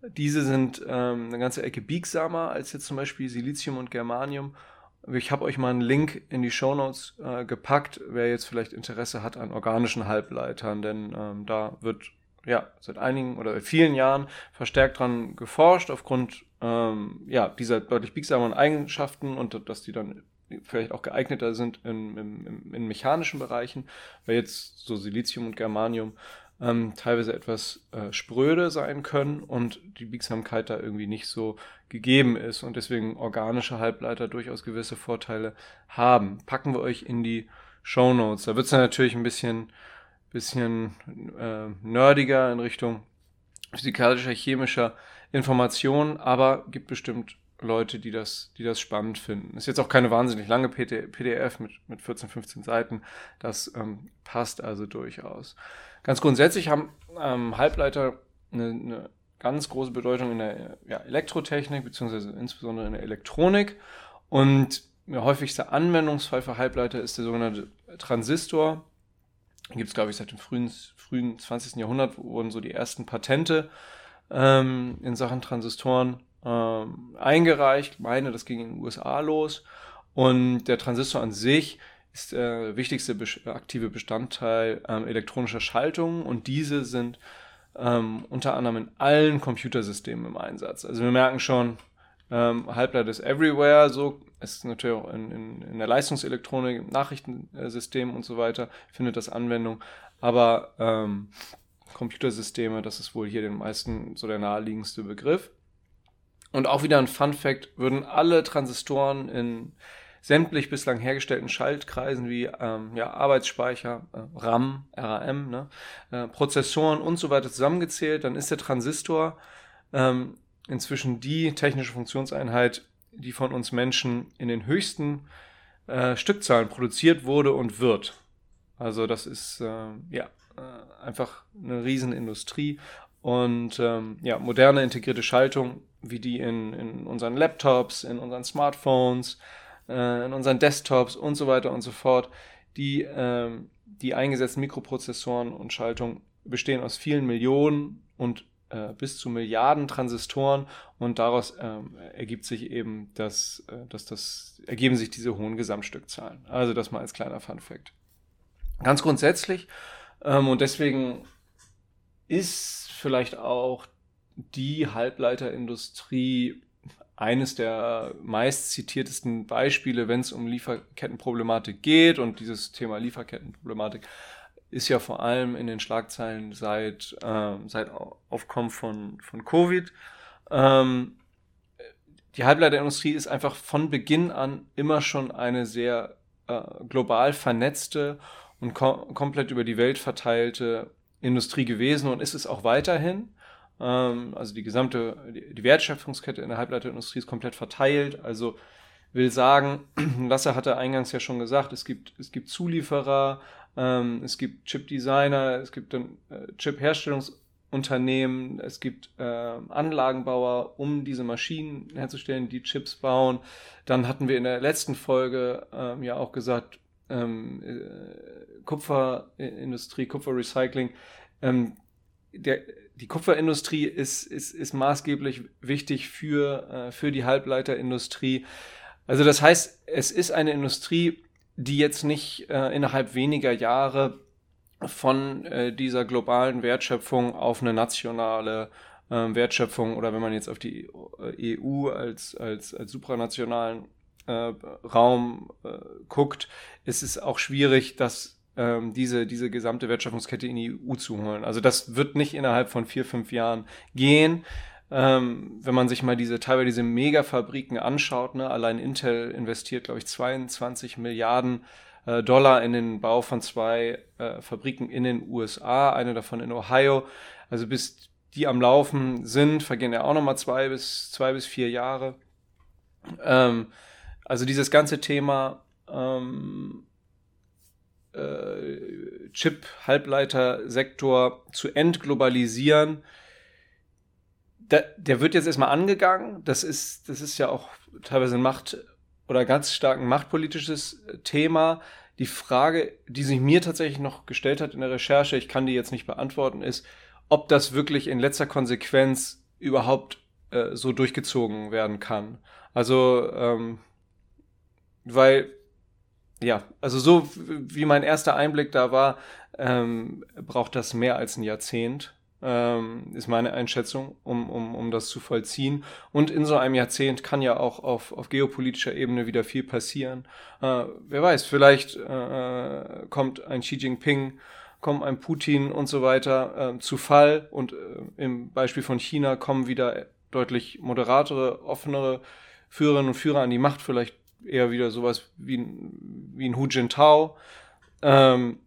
Diese sind ähm, eine ganze Ecke biegsamer als jetzt zum Beispiel Silizium und Germanium. Ich habe euch mal einen Link in die Show Notes äh, gepackt, wer jetzt vielleicht Interesse hat an organischen Halbleitern, denn ähm, da wird ja seit einigen oder vielen Jahren verstärkt dran geforscht aufgrund ähm, ja dieser deutlich biegsameren Eigenschaften und dass die dann vielleicht auch geeigneter sind in, in, in mechanischen Bereichen, weil jetzt so Silizium und Germanium ähm, teilweise etwas äh, spröde sein können und die Biegsamkeit da irgendwie nicht so gegeben ist und deswegen organische Halbleiter durchaus gewisse Vorteile haben. Packen wir euch in die Show Notes. Da wird es natürlich ein bisschen, bisschen äh, nerdiger in Richtung physikalischer, chemischer Information, aber gibt bestimmt Leute, die das, die das spannend finden. Ist jetzt auch keine wahnsinnig lange PDF mit, mit 14, 15 Seiten. Das ähm, passt also durchaus. Ganz grundsätzlich haben ähm, Halbleiter eine, eine, ganz große Bedeutung in der ja, Elektrotechnik, beziehungsweise insbesondere in der Elektronik. Und der häufigste Anwendungsfall für Halbleiter ist der sogenannte Transistor. Gibt es, glaube ich, seit dem frühen, frühen 20. Jahrhundert wurden so die ersten Patente ähm, in Sachen Transistoren ähm, eingereicht. Ich meine, das ging in den USA los. Und der Transistor an sich ist der wichtigste aktive Bestandteil ähm, elektronischer Schaltungen und diese sind ähm, unter anderem in allen Computersystemen im Einsatz. Also wir merken schon, ähm, Halbleiter ist everywhere, so ist natürlich auch in, in, in der Leistungselektronik, im Nachrichtensystem und so weiter, findet das Anwendung. Aber ähm, Computersysteme, das ist wohl hier den meisten so der naheliegendste Begriff. Und auch wieder ein Fun Fact, würden alle Transistoren in sämtlich bislang hergestellten Schaltkreisen wie ähm, ja, Arbeitsspeicher, äh, RAM, RAM, ne, äh, Prozessoren und so weiter zusammengezählt, dann ist der Transistor ähm, inzwischen die technische Funktionseinheit, die von uns Menschen in den höchsten äh, Stückzahlen produziert wurde und wird. Also das ist äh, ja äh, einfach eine Riesenindustrie und ähm, ja moderne integrierte Schaltung wie die in, in unseren Laptops, in unseren Smartphones, äh, in unseren Desktops und so weiter und so fort. Die, äh, die eingesetzten Mikroprozessoren und Schaltungen bestehen aus vielen Millionen und äh, bis zu Milliarden Transistoren und daraus ähm, ergibt sich eben das, äh, dass das, ergeben sich diese hohen Gesamtstückzahlen. Also das mal als kleiner Fun Fact. Ganz grundsätzlich ähm, und deswegen ist vielleicht auch die Halbleiterindustrie eines der meist zitiertesten Beispiele, wenn es um Lieferkettenproblematik geht. Und dieses Thema Lieferkettenproblematik ist ja vor allem in den Schlagzeilen seit, äh, seit Aufkommen von, von Covid. Ähm, die Halbleiterindustrie ist einfach von Beginn an immer schon eine sehr äh, global vernetzte und kom komplett über die Welt verteilte Industrie gewesen und ist es auch weiterhin. Ähm, also die gesamte, die Wertschöpfungskette in der Halbleiterindustrie ist komplett verteilt. Also will sagen, (clears throat) Lasse hatte eingangs ja schon gesagt, es gibt, es gibt Zulieferer, ähm, es gibt Chip-Designer, es gibt äh, Chip-Herstellungsunternehmen, es gibt äh, Anlagenbauer, um diese Maschinen herzustellen, die Chips bauen. Dann hatten wir in der letzten Folge ähm, ja auch gesagt, ähm, äh, Kupferindustrie, Kupferrecycling. Ähm, der, die Kupferindustrie ist, ist, ist maßgeblich wichtig für, äh, für die Halbleiterindustrie. Also das heißt, es ist eine Industrie, die jetzt nicht äh, innerhalb weniger Jahre von äh, dieser globalen Wertschöpfung auf eine nationale ähm, Wertschöpfung oder wenn man jetzt auf die EU als, als, als supranationalen äh, Raum äh, guckt, ist es auch schwierig, dass ähm, diese, diese gesamte Wertschöpfungskette in die EU zu holen. Also das wird nicht innerhalb von vier, fünf Jahren gehen. Ähm, wenn man sich mal diese teilweise diese Megafabriken anschaut, ne, allein Intel investiert, glaube ich, 22 Milliarden äh, Dollar in den Bau von zwei äh, Fabriken in den USA, eine davon in Ohio. Also bis die am Laufen sind, vergehen ja auch nochmal zwei bis, zwei bis vier Jahre. Ähm, also dieses ganze Thema ähm, äh, Chip-Halbleiter-Sektor zu entglobalisieren, da, der wird jetzt erstmal angegangen. Das ist, das ist ja auch teilweise ein Macht- oder ganz stark ein machtpolitisches Thema. Die Frage, die sich mir tatsächlich noch gestellt hat in der Recherche, ich kann die jetzt nicht beantworten, ist, ob das wirklich in letzter Konsequenz überhaupt äh, so durchgezogen werden kann. Also, ähm, weil, ja, also so wie mein erster Einblick da war, ähm, braucht das mehr als ein Jahrzehnt, ähm, ist meine Einschätzung, um, um, um das zu vollziehen. Und in so einem Jahrzehnt kann ja auch auf, auf geopolitischer Ebene wieder viel passieren. Äh, wer weiß, vielleicht äh, kommt ein Xi Jinping kommen ein Putin und so weiter äh, zu Fall und äh, im Beispiel von China kommen wieder deutlich moderatere, offenere Führerinnen und Führer an die Macht, vielleicht eher wieder sowas wie, wie ein Hu Jintao, ähm,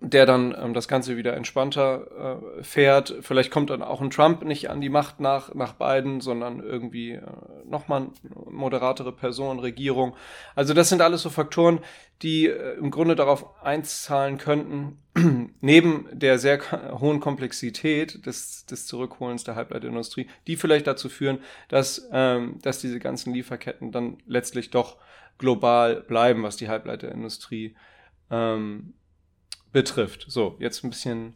der dann ähm, das Ganze wieder entspannter äh, fährt. Vielleicht kommt dann auch ein Trump nicht an die Macht nach, nach Biden, sondern irgendwie äh, nochmal moderatere Person, Regierung. Also das sind alles so Faktoren, die äh, im Grunde darauf einzahlen könnten, (clears throat) neben der sehr hohen Komplexität des, des Zurückholens der Halbleiterindustrie, die vielleicht dazu führen, dass, ähm, dass diese ganzen Lieferketten dann letztlich doch global bleiben, was die Halbleiterindustrie ähm, betrifft. So, jetzt ein bisschen,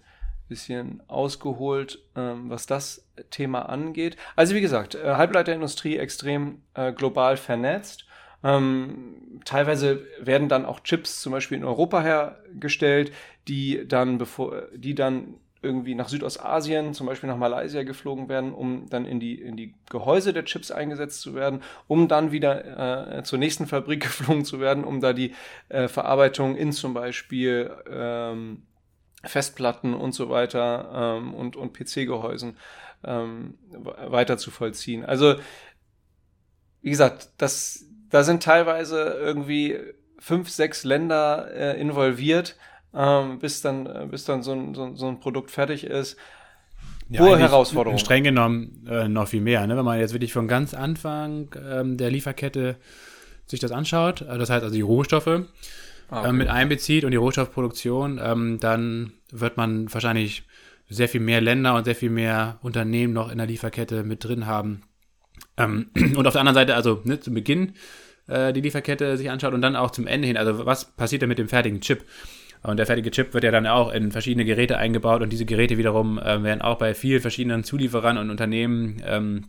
bisschen ausgeholt, ähm, was das Thema angeht. Also wie gesagt, äh, Halbleiterindustrie extrem äh, global vernetzt. Ähm, teilweise werden dann auch Chips zum Beispiel in Europa hergestellt, die dann bevor, die dann irgendwie nach Südostasien, zum Beispiel nach Malaysia geflogen werden, um dann in die, in die Gehäuse der Chips eingesetzt zu werden, um dann wieder äh, zur nächsten Fabrik (laughs) geflogen zu werden, um da die äh, Verarbeitung in zum Beispiel ähm, Festplatten und so weiter ähm, und, und PC-Gehäusen ähm, weiter zu vollziehen. Also, wie gesagt, das, da sind teilweise irgendwie fünf, sechs Länder äh, involviert ähm, bis dann, äh, bis dann so ein, so, so ein Produkt fertig ist. Ja, Hohe Herausforderung. Streng genommen äh, noch viel mehr. Ne? Wenn man jetzt wirklich von ganz Anfang ähm, der Lieferkette sich das anschaut, äh, das heißt also die Rohstoffe ah, okay. äh, mit einbezieht und die Rohstoffproduktion, ähm, dann wird man wahrscheinlich sehr viel mehr Länder und sehr viel mehr Unternehmen noch in der Lieferkette mit drin haben. Ähm, (clears throat) und auf der anderen Seite, also ne, zu Beginn äh, die Lieferkette sich anschaut und dann auch zum Ende hin, also was passiert denn mit dem fertigen Chip? Und der fertige Chip wird ja dann auch in verschiedene Geräte eingebaut und diese Geräte wiederum äh, werden auch bei vielen verschiedenen Zulieferern und Unternehmen ähm,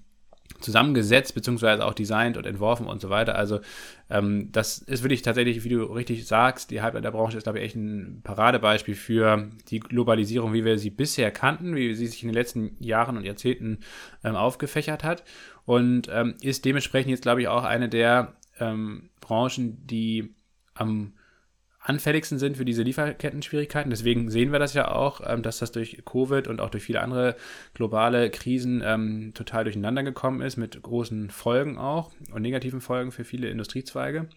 zusammengesetzt, beziehungsweise auch designt und entworfen und so weiter. Also ähm, das ist wirklich tatsächlich, wie du richtig sagst, die Halbleiterbranche ist, glaube ich, echt ein Paradebeispiel für die Globalisierung, wie wir sie bisher kannten, wie sie sich in den letzten Jahren und Jahrzehnten ähm, aufgefächert hat und ähm, ist dementsprechend jetzt, glaube ich, auch eine der ähm, Branchen, die am anfälligsten sind für diese Lieferketten-Schwierigkeiten. Deswegen sehen wir das ja auch, ähm, dass das durch Covid und auch durch viele andere globale Krisen ähm, total durcheinander gekommen ist, mit großen Folgen auch und negativen Folgen für viele Industriezweige.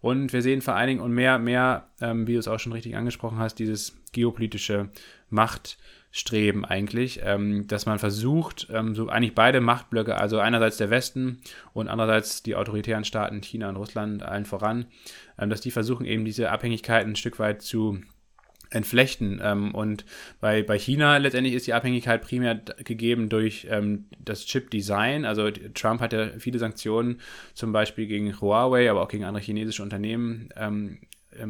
Und wir sehen vor allen Dingen und mehr, mehr, ähm, wie du es auch schon richtig angesprochen hast, dieses geopolitische Macht- Streben eigentlich, ähm, dass man versucht, ähm, so eigentlich beide Machtblöcke, also einerseits der Westen und andererseits die autoritären Staaten China und Russland allen voran, ähm, dass die versuchen eben diese Abhängigkeiten ein Stück weit zu entflechten. Ähm, und bei, bei China letztendlich ist die Abhängigkeit primär gegeben durch ähm, das Chip-Design. Also Trump hat ja viele Sanktionen zum Beispiel gegen Huawei, aber auch gegen andere chinesische Unternehmen ähm,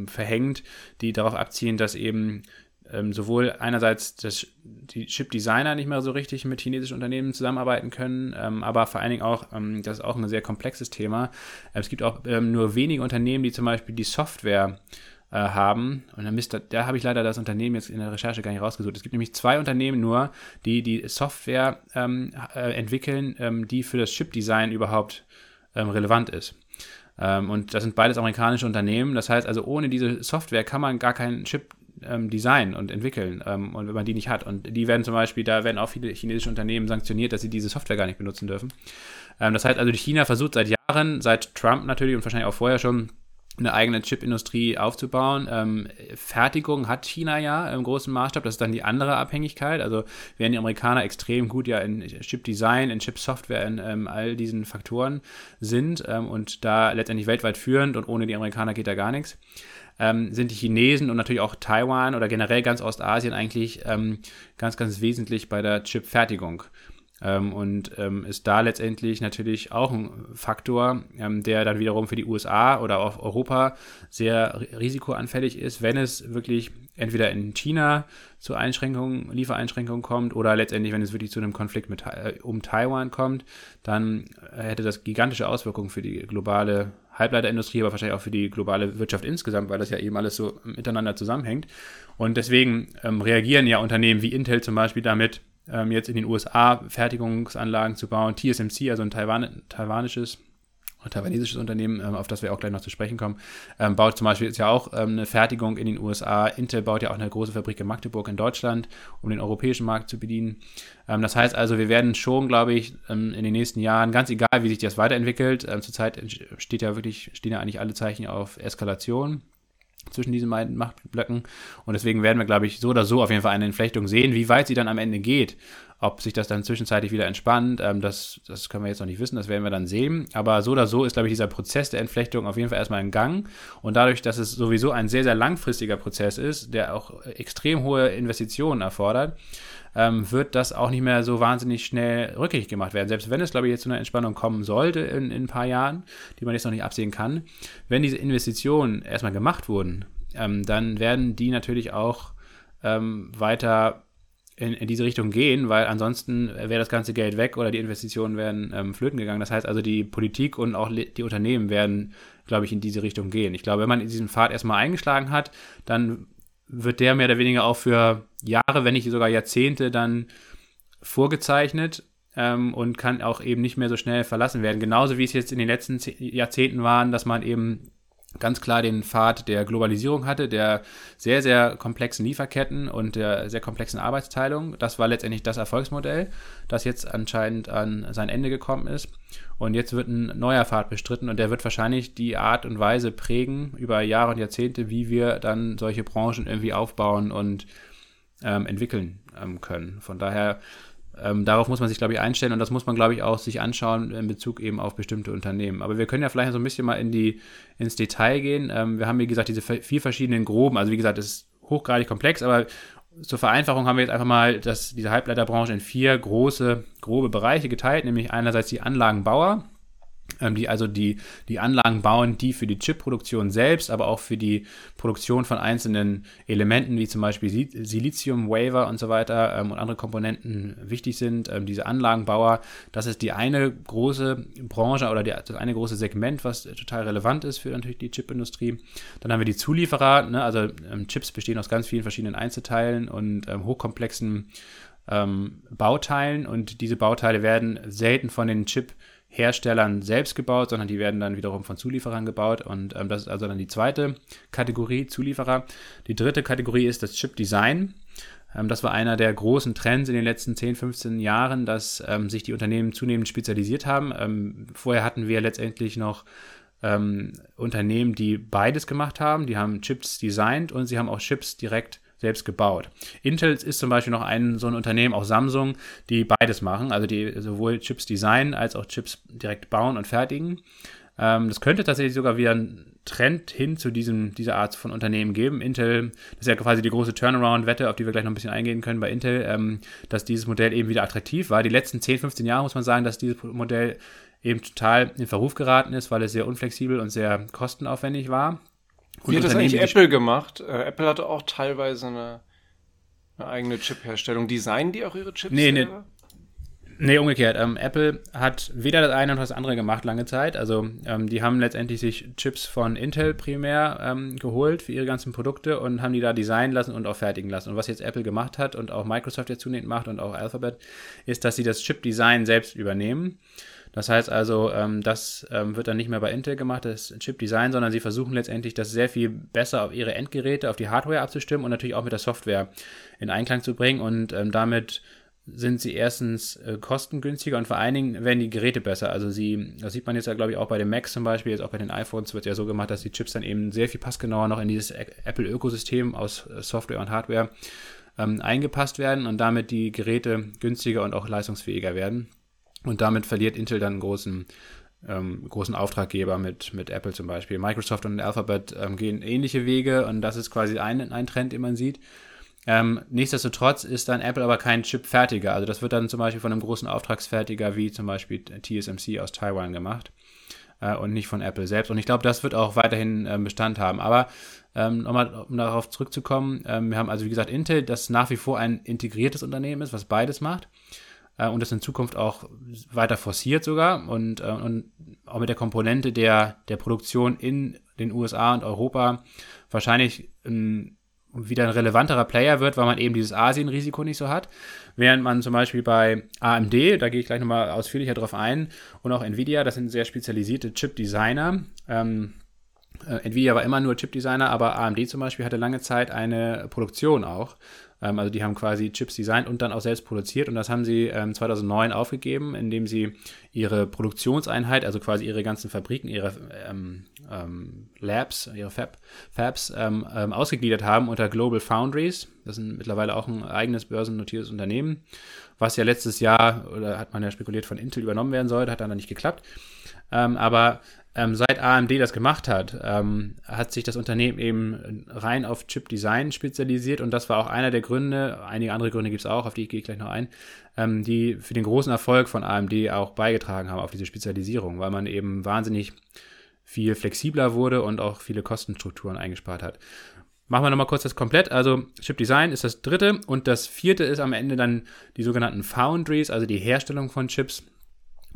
verhängt, die darauf abzielen, dass eben ähm, sowohl einerseits das, die Chip-Designer nicht mehr so richtig mit chinesischen Unternehmen zusammenarbeiten können, ähm, aber vor allen Dingen auch, ähm, das ist auch ein sehr komplexes Thema, es gibt auch ähm, nur wenige Unternehmen, die zum Beispiel die Software äh, haben. Und dann Mist, da habe ich leider das Unternehmen jetzt in der Recherche gar nicht rausgesucht. Es gibt nämlich zwei Unternehmen nur, die die Software ähm, äh, entwickeln, ähm, die für das Chip-Design überhaupt relevant ist. Und das sind beides amerikanische Unternehmen. Das heißt also, ohne diese Software kann man gar keinen Chip ähm, designen und entwickeln ähm, und wenn man die nicht hat. Und die werden zum Beispiel, da werden auch viele chinesische Unternehmen sanktioniert, dass sie diese Software gar nicht benutzen dürfen. Ähm, das heißt also, China versucht seit Jahren, seit Trump natürlich und wahrscheinlich auch vorher schon, eine eigene Chipindustrie aufzubauen. Ähm, Fertigung hat China ja im großen Maßstab, das ist dann die andere Abhängigkeit. Also während die Amerikaner extrem gut ja in Chip-Design, in Chip-Software, in ähm, all diesen Faktoren sind ähm, und da letztendlich weltweit führend und ohne die Amerikaner geht da gar nichts ähm, sind die Chinesen und natürlich auch Taiwan oder generell ganz Ostasien eigentlich ähm, ganz, ganz wesentlich bei der Chipfertigung. Ähm, und ähm, ist da letztendlich natürlich auch ein Faktor, ähm, der dann wiederum für die USA oder auch Europa sehr risikoanfällig ist, wenn es wirklich entweder in China zu Einschränkungen, Liefereinschränkungen kommt oder letztendlich, wenn es wirklich zu einem Konflikt mit, äh, um Taiwan kommt, dann hätte das gigantische Auswirkungen für die globale Halbleiterindustrie, aber wahrscheinlich auch für die globale Wirtschaft insgesamt, weil das ja eben alles so miteinander zusammenhängt. Und deswegen ähm, reagieren ja Unternehmen wie Intel zum Beispiel damit, ähm, jetzt in den USA Fertigungsanlagen zu bauen. TSMC, also ein Taiwan, taiwanisches ein taiwanesisches Unternehmen, ähm, auf das wir auch gleich noch zu sprechen kommen, ähm, baut zum Beispiel jetzt ja auch ähm, eine Fertigung in den USA. Intel baut ja auch eine große Fabrik in Magdeburg in Deutschland, um den europäischen Markt zu bedienen. Das heißt also, wir werden schon, glaube ich, in den nächsten Jahren, ganz egal, wie sich das weiterentwickelt, zurzeit steht ja wirklich, stehen ja eigentlich alle Zeichen auf Eskalation zwischen diesen beiden Machtblöcken. Und deswegen werden wir, glaube ich, so oder so auf jeden Fall eine Entflechtung sehen. Wie weit sie dann am Ende geht, ob sich das dann zwischenzeitlich wieder entspannt, ähm, das, das können wir jetzt noch nicht wissen, das werden wir dann sehen. Aber so oder so ist, glaube ich, dieser Prozess der Entflechtung auf jeden Fall erstmal in Gang. Und dadurch, dass es sowieso ein sehr, sehr langfristiger Prozess ist, der auch extrem hohe Investitionen erfordert, ähm, wird das auch nicht mehr so wahnsinnig schnell rückgängig gemacht werden. Selbst wenn es, glaube ich, jetzt zu einer Entspannung kommen sollte in, in ein paar Jahren, die man jetzt noch nicht absehen kann, wenn diese Investitionen erstmal gemacht wurden, ähm, dann werden die natürlich auch ähm, weiter in, in, diese Richtung gehen, weil ansonsten wäre das ganze Geld weg oder die Investitionen wären ähm, flöten gegangen. Das heißt also, die Politik und auch die Unternehmen werden, glaube ich, in diese Richtung gehen. Ich glaube, wenn man in diesem Pfad erstmal eingeschlagen hat, dann wird der mehr oder weniger auch für Jahre, wenn nicht sogar Jahrzehnte dann vorgezeichnet ähm, und kann auch eben nicht mehr so schnell verlassen werden. Genauso wie es jetzt in den letzten Jahrzehnten waren, dass man eben ganz klar den Pfad der Globalisierung hatte, der sehr, sehr komplexen Lieferketten und der sehr komplexen Arbeitsteilung. Das war letztendlich das Erfolgsmodell, das jetzt anscheinend an sein Ende gekommen ist. Und jetzt wird ein neuer Pfad bestritten und der wird wahrscheinlich die Art und Weise prägen über Jahre und Jahrzehnte, wie wir dann solche Branchen irgendwie aufbauen und ähm, entwickeln ähm, können. Von daher ähm, darauf muss man sich, glaube ich, einstellen und das muss man, glaube ich, auch sich anschauen in Bezug eben auf bestimmte Unternehmen. Aber wir können ja vielleicht so ein bisschen mal in die, ins Detail gehen. Ähm, wir haben, wie gesagt, diese vier verschiedenen groben, also wie gesagt, das ist hochgradig komplex, aber zur Vereinfachung haben wir jetzt einfach mal das, diese Halbleiterbranche in vier große, grobe Bereiche geteilt, nämlich einerseits die Anlagenbauer, die also die, die Anlagen bauen, die für die Chipproduktion selbst, aber auch für die Produktion von einzelnen Elementen, wie zum Beispiel Silizium, Waver und so weiter ähm, und andere Komponenten wichtig sind. Ähm, diese Anlagenbauer, das ist die eine große Branche oder die, das eine große Segment, was total relevant ist für natürlich die Chipindustrie. Dann haben wir die Zulieferer, ne? also ähm, Chips bestehen aus ganz vielen verschiedenen Einzelteilen und ähm, hochkomplexen ähm, Bauteilen und diese Bauteile werden selten von den Chip- Herstellern selbst gebaut, sondern die werden dann wiederum von Zulieferern gebaut. Und ähm, das ist also dann die zweite Kategorie Zulieferer. Die dritte Kategorie ist das Chip Design. Ähm, das war einer der großen Trends in den letzten 10, 15 Jahren, dass ähm, sich die Unternehmen zunehmend spezialisiert haben. Ähm, vorher hatten wir letztendlich noch ähm, Unternehmen, die beides gemacht haben. Die haben Chips designt und sie haben auch Chips direkt selbst gebaut. Intel ist zum Beispiel noch ein so ein Unternehmen, auch Samsung, die beides machen, also die sowohl Chips designen als auch Chips direkt bauen und fertigen. Ähm, das könnte tatsächlich sogar wieder ein Trend hin zu diesem, dieser Art von Unternehmen geben. Intel, das ist ja quasi die große Turnaround-Wette, auf die wir gleich noch ein bisschen eingehen können bei Intel, ähm, dass dieses Modell eben wieder attraktiv war. Die letzten 10, 15 Jahre muss man sagen, dass dieses Modell eben total in Verruf geraten ist, weil es sehr unflexibel und sehr kostenaufwendig war. Wie hat das eigentlich Apple gemacht? Äh, Apple hatte auch teilweise eine, eine eigene Chip-Herstellung. Designen die auch ihre Chips? Nee, nee. Nee, umgekehrt. Ähm, Apple hat weder das eine noch das andere gemacht lange Zeit. Also ähm, die haben letztendlich sich Chips von Intel primär ähm, geholt für ihre ganzen Produkte und haben die da designen lassen und auch fertigen lassen. Und was jetzt Apple gemacht hat und auch Microsoft jetzt zunehmend macht und auch Alphabet, ist, dass sie das Chip-Design selbst übernehmen. Das heißt also, ähm, das ähm, wird dann nicht mehr bei Intel gemacht, das Chip-Design, sondern sie versuchen letztendlich, das sehr viel besser auf ihre Endgeräte, auf die Hardware abzustimmen und natürlich auch mit der Software in Einklang zu bringen und ähm, damit sind sie erstens äh, kostengünstiger und vor allen Dingen werden die Geräte besser. Also sie, das sieht man jetzt ja, glaube ich, auch bei den Macs zum Beispiel, jetzt auch bei den iPhones wird ja so gemacht, dass die Chips dann eben sehr viel passgenauer noch in dieses Apple-Ökosystem aus äh, Software und Hardware ähm, eingepasst werden und damit die Geräte günstiger und auch leistungsfähiger werden. Und damit verliert Intel dann einen großen, ähm, großen Auftraggeber mit, mit Apple zum Beispiel. Microsoft und Alphabet ähm, gehen ähnliche Wege und das ist quasi ein, ein Trend, den man sieht. Ähm, nichtsdestotrotz ist dann Apple aber kein Chip-Fertiger. Also das wird dann zum Beispiel von einem großen Auftragsfertiger wie zum Beispiel TSMC aus Taiwan gemacht äh, und nicht von Apple selbst. Und ich glaube, das wird auch weiterhin äh, Bestand haben. Aber ähm, nochmal, um darauf zurückzukommen, ähm, wir haben also wie gesagt Intel, das nach wie vor ein integriertes Unternehmen ist, was beides macht äh, und das in Zukunft auch weiter forciert sogar und, äh, und auch mit der Komponente der, der Produktion in den USA und Europa wahrscheinlich ein wieder ein relevanterer Player wird, weil man eben dieses Asien-Risiko nicht so hat. Während man zum Beispiel bei AMD, da gehe ich gleich nochmal ausführlicher drauf ein, und auch Nvidia, das sind sehr spezialisierte Chip-Designer. Ähm, äh, Nvidia war immer nur Chip-Designer, aber AMD zum Beispiel hatte lange Zeit eine Produktion auch. Ähm, also die haben quasi Chips designt und dann auch selbst produziert und das haben sie ähm, 2009 aufgegeben, indem sie ihre Produktionseinheit, also quasi ihre ganzen Fabriken, ihre ähm, ähm Labs, ihre Fab, Fabs ähm, ausgegliedert haben unter Global Foundries. Das ist mittlerweile auch ein eigenes börsennotiertes Unternehmen, was ja letztes Jahr, oder hat man ja spekuliert, von Intel übernommen werden sollte, hat dann nicht geklappt. aber ähm, seit AMD das gemacht hat, ähm, hat sich das Unternehmen eben rein auf Chip-Design spezialisiert und das war auch einer der Gründe, einige andere Gründe gibt es auch, auf die gehe ich gleich noch ein, ähm, die für den großen Erfolg von AMD auch beigetragen haben auf diese Spezialisierung, weil man eben wahnsinnig viel flexibler wurde und auch viele Kostenstrukturen eingespart hat. Machen wir nochmal kurz das komplett. Also Chip Design ist das dritte und das vierte ist am Ende dann die sogenannten Foundries, also die Herstellung von Chips.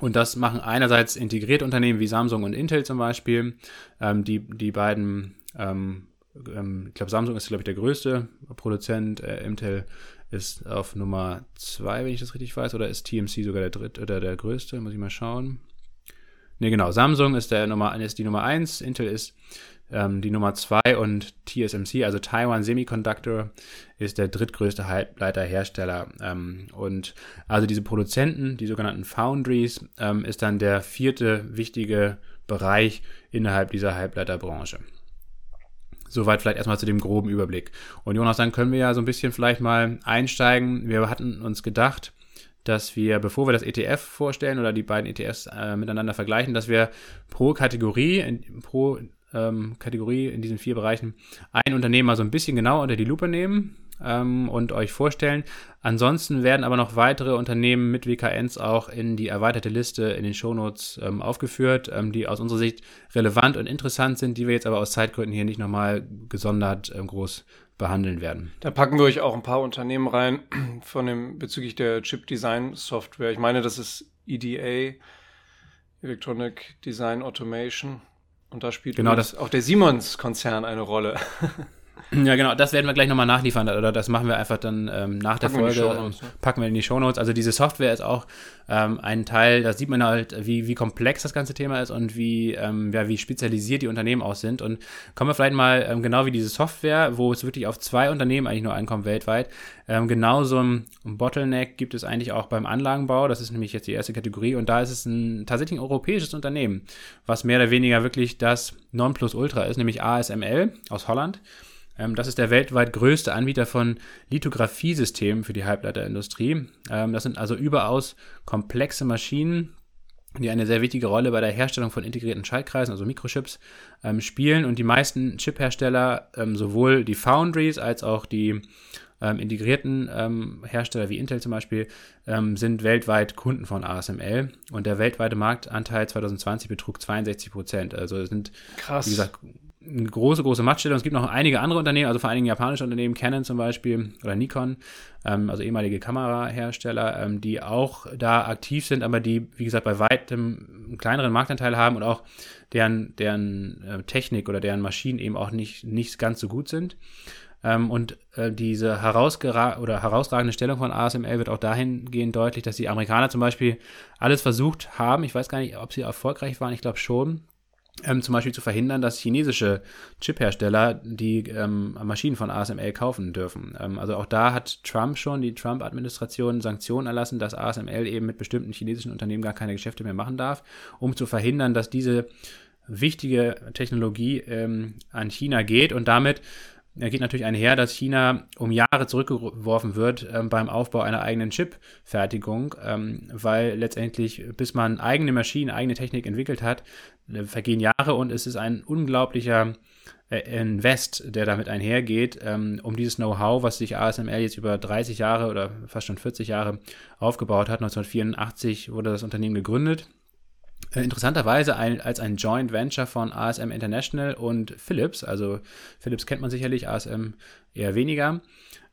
Und das machen einerseits integrierte Unternehmen wie Samsung und Intel zum Beispiel. Ähm, die, die beiden, ähm, ähm, ich glaube, Samsung ist, glaube ich, der größte Produzent. Äh, Intel ist auf Nummer zwei, wenn ich das richtig weiß. Oder ist TMC sogar der dritte oder der größte? Muss ich mal schauen. Ne, genau. Samsung ist, der Nummer, ist die Nummer eins. Intel ist die Nummer 2 und TSMC, also Taiwan Semiconductor, ist der drittgrößte Halbleiterhersteller. Ähm, und also diese Produzenten, die sogenannten Foundries, ähm, ist dann der vierte wichtige Bereich innerhalb dieser Halbleiterbranche. Soweit vielleicht erstmal zu dem groben Überblick. Und Jonas, dann können wir ja so ein bisschen vielleicht mal einsteigen. Wir hatten uns gedacht, dass wir, bevor wir das ETF vorstellen oder die beiden ETFs äh, miteinander vergleichen, dass wir pro Kategorie, pro ähm, Kategorie in diesen vier Bereichen ein Unternehmen mal so ein bisschen genauer unter die Lupe nehmen ähm, und euch vorstellen. Ansonsten werden aber noch weitere Unternehmen mit WKNs auch in die erweiterte Liste in den Shownotes ähm, aufgeführt, ähm, die aus unserer Sicht relevant und interessant sind, die wir jetzt aber aus Zeitgründen hier nicht nochmal gesondert ähm, groß behandeln werden. Da packen wir euch auch ein paar Unternehmen rein (clears throat) von dem bezüglich der Chip Design Software. Ich meine, das ist EDA, Electronic Design Automation. Und da spielt genau das auch der Siemens-Konzern eine Rolle. (laughs) Ja, genau, das werden wir gleich nochmal nachliefern oder das machen wir einfach dann ähm, nach packen der Folge. Wir packen wir in die Shownotes. Also diese Software ist auch ähm, ein Teil, da sieht man halt, wie, wie komplex das ganze Thema ist und wie, ähm, ja, wie spezialisiert die Unternehmen auch sind. Und kommen wir vielleicht mal ähm, genau wie diese Software, wo es wirklich auf zwei Unternehmen eigentlich nur ankommt weltweit. Ähm, genau so ein Bottleneck gibt es eigentlich auch beim Anlagenbau. Das ist nämlich jetzt die erste Kategorie und da ist es ein tatsächlich ein europäisches Unternehmen, was mehr oder weniger wirklich das Nonplusultra ist, nämlich ASML aus Holland. Ähm, das ist der weltweit größte Anbieter von Lithografiesystemen für die Halbleiterindustrie. Ähm, das sind also überaus komplexe Maschinen, die eine sehr wichtige Rolle bei der Herstellung von integrierten Schaltkreisen, also Mikrochips, ähm, spielen. Und die meisten Chiphersteller, sowohl die Foundries als auch die integrierten Hersteller wie Intel zum Beispiel, sind weltweit Kunden von ASML. Und der weltweite Marktanteil 2020 betrug 62 Prozent. Also es sind, Krass. wie gesagt, eine große, große Machtstellung. Es gibt noch einige andere Unternehmen, also vor allen Dingen japanische Unternehmen, Canon zum Beispiel oder Nikon, ähm, also ehemalige Kamerahersteller, ähm, die auch da aktiv sind, aber die, wie gesagt, bei weitem einen kleineren Marktanteil haben und auch deren, deren äh, Technik oder deren Maschinen eben auch nicht, nicht ganz so gut sind. Ähm, und äh, diese herausragende Stellung von ASML wird auch dahingehend deutlich, dass die Amerikaner zum Beispiel alles versucht haben. Ich weiß gar nicht, ob sie erfolgreich waren. Ich glaube schon. Ähm, zum Beispiel zu verhindern, dass chinesische Chiphersteller die ähm, Maschinen von ASML kaufen dürfen. Ähm, also auch da hat Trump schon, die Trump-Administration, Sanktionen erlassen, dass ASML eben mit bestimmten chinesischen Unternehmen gar keine Geschäfte mehr machen darf, um zu verhindern, dass diese wichtige Technologie ähm, an China geht und damit er geht natürlich einher, dass China um Jahre zurückgeworfen wird ähm, beim Aufbau einer eigenen Chip-Fertigung, ähm, weil letztendlich, bis man eigene Maschinen, eigene Technik entwickelt hat, äh, vergehen Jahre und es ist ein unglaublicher äh, Invest, der damit einhergeht, ähm, um dieses Know-how, was sich ASML jetzt über 30 Jahre oder fast schon 40 Jahre aufgebaut hat. 1984 wurde das Unternehmen gegründet interessanterweise ein, als ein Joint Venture von ASM International und Philips. Also Philips kennt man sicherlich, ASM eher weniger.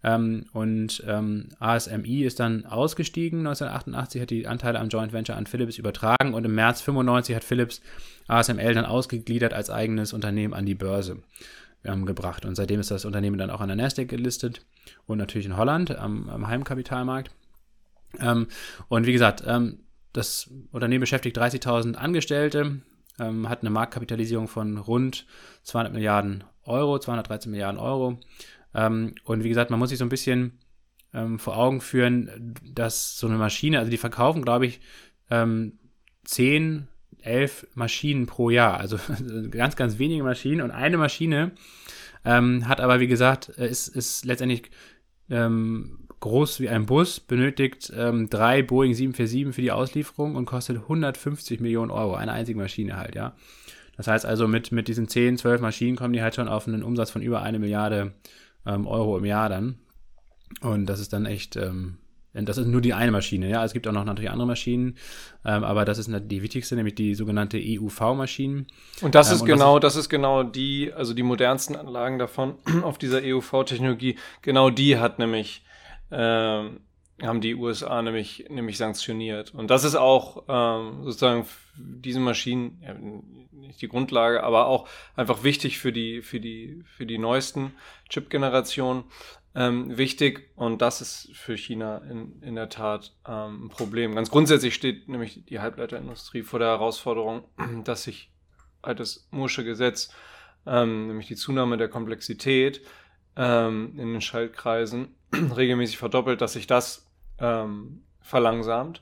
Ähm, und ähm, ASMI ist dann ausgestiegen. 1988 hat die Anteile am Joint Venture an Philips übertragen und im März 95 hat Philips ASML dann ausgegliedert als eigenes Unternehmen an die Börse ähm, gebracht. Und seitdem ist das Unternehmen dann auch an der Nasdaq gelistet und natürlich in Holland am, am Heimkapitalmarkt. Ähm, und wie gesagt, ähm, das Unternehmen beschäftigt 30.000 Angestellte, ähm, hat eine Marktkapitalisierung von rund 200 Milliarden Euro, 213 Milliarden Euro. Ähm, und wie gesagt, man muss sich so ein bisschen ähm, vor Augen führen, dass so eine Maschine, also die verkaufen, glaube ich, ähm, 10, 11 Maschinen pro Jahr. Also (laughs) ganz, ganz wenige Maschinen. Und eine Maschine ähm, hat aber, wie gesagt, äh, ist, ist letztendlich ähm, groß wie ein Bus, benötigt ähm, drei Boeing 747 für die Auslieferung und kostet 150 Millionen Euro. Eine einzige Maschine halt, ja. Das heißt also, mit, mit diesen 10, 12 Maschinen kommen die halt schon auf einen Umsatz von über eine Milliarde ähm, Euro im Jahr dann. Und das ist dann echt, ähm, das ist nur die eine Maschine, ja. Es gibt auch noch natürlich andere Maschinen, ähm, aber das ist die wichtigste, nämlich die sogenannte EUV-Maschinen. Und das ist ähm, und genau, das ist, das ist genau die, also die modernsten Anlagen davon (clears throat) auf dieser EUV-Technologie, genau die hat nämlich ähm, haben die USA nämlich, nämlich sanktioniert. Und das ist auch ähm, sozusagen diese Maschinen, ja, nicht die Grundlage, aber auch einfach wichtig für die, für die, für die neuesten Chip-Generationen ähm, wichtig. Und das ist für China in, in der Tat ähm, ein Problem. Ganz grundsätzlich steht nämlich die Halbleiterindustrie vor der Herausforderung, (clears throat) dass sich das Mursche Gesetz, ähm, nämlich die Zunahme der Komplexität ähm, in den Schaltkreisen, (clears throat) regelmäßig verdoppelt, dass sich das ähm, verlangsamt.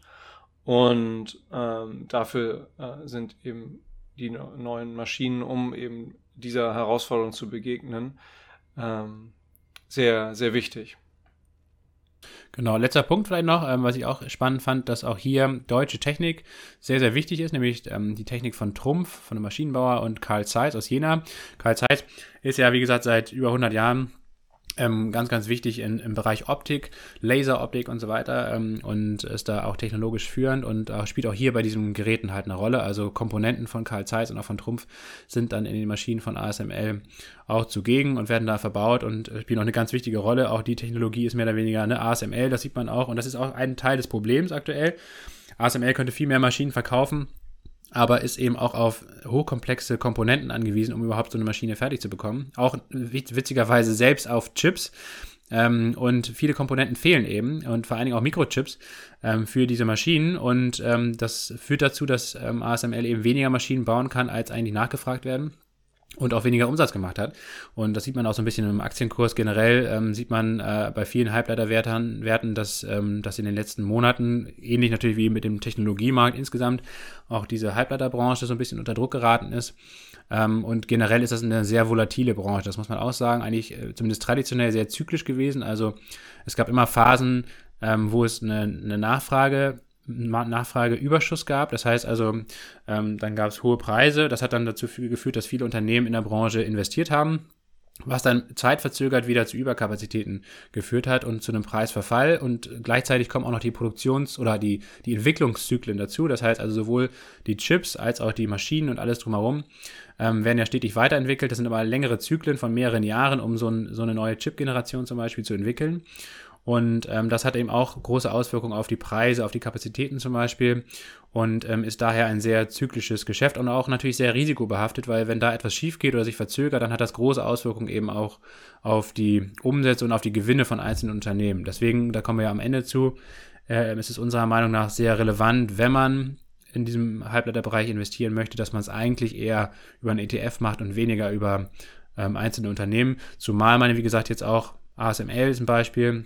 Und ähm, dafür äh, sind eben die neuen Maschinen, um eben dieser Herausforderung zu begegnen, ähm, sehr, sehr wichtig. Genau, letzter Punkt vielleicht noch, ähm, was ich auch spannend fand, dass auch hier deutsche Technik sehr, sehr wichtig ist, nämlich ähm, die Technik von Trumpf, von dem Maschinenbauer und Karl Zeiss aus Jena. Karl Zeiss ist ja, wie gesagt, seit über 100 Jahren ähm, ganz, ganz wichtig in, im Bereich Optik, Laseroptik und so weiter ähm, und ist da auch technologisch führend und äh, spielt auch hier bei diesen Geräten halt eine Rolle. Also Komponenten von Carl Zeiss und auch von Trumpf sind dann in den Maschinen von ASML auch zugegen und werden da verbaut und äh, spielen auch eine ganz wichtige Rolle. Auch die Technologie ist mehr oder weniger eine ASML, das sieht man auch und das ist auch ein Teil des Problems aktuell. ASML könnte viel mehr Maschinen verkaufen, aber ist eben auch auf hochkomplexe Komponenten angewiesen, um überhaupt so eine Maschine fertig zu bekommen. Auch witzigerweise selbst auf Chips. Ähm, und viele Komponenten fehlen eben und vor allen Dingen auch Mikrochips ähm, für diese Maschinen. Und ähm, das führt dazu, dass ähm, ASML eben weniger Maschinen bauen kann, als eigentlich nachgefragt werden und auch weniger Umsatz gemacht hat. Und das sieht man auch so ein bisschen im Aktienkurs generell, ähm, sieht man äh, bei vielen Halbleiterwerten, Werten, dass, ähm, dass in den letzten Monaten, ähnlich natürlich wie mit dem Technologiemarkt insgesamt, auch diese Halbleiterbranche so ein bisschen unter Druck geraten ist. Ähm, und generell ist das eine sehr volatile Branche, das muss man auch sagen, eigentlich äh, zumindest traditionell sehr zyklisch gewesen. Also es gab immer Phasen, ähm, wo es eine, eine Nachfrage Nachfrageüberschuss gab. Das heißt also, ähm, dann gab es hohe Preise. Das hat dann dazu geführt, dass viele Unternehmen in der Branche investiert haben was dann zeitverzögert wieder zu Überkapazitäten geführt hat und zu einem Preisverfall. Und gleichzeitig kommen auch noch die Produktions- oder die, die Entwicklungszyklen dazu. Das heißt also sowohl die Chips als auch die Maschinen und alles drumherum ähm, werden ja stetig weiterentwickelt. Das sind aber längere Zyklen von mehreren Jahren, um so, ein, so eine neue Chip-Generation zum Beispiel zu entwickeln. Und ähm, das hat eben auch große Auswirkungen auf die Preise, auf die Kapazitäten zum Beispiel und ähm, ist daher ein sehr zyklisches Geschäft und auch natürlich sehr risikobehaftet, weil wenn da etwas schief geht oder sich verzögert, dann hat das große Auswirkungen eben auch auf die Umsätze und auf die Gewinne von einzelnen Unternehmen. Deswegen, da kommen wir ja am Ende zu, äh, es ist unserer Meinung nach sehr relevant, wenn man in diesem Halbleiterbereich investieren möchte, dass man es eigentlich eher über einen ETF macht und weniger über ähm, einzelne Unternehmen. Zumal man, wie gesagt, jetzt auch ASML ist ein Beispiel,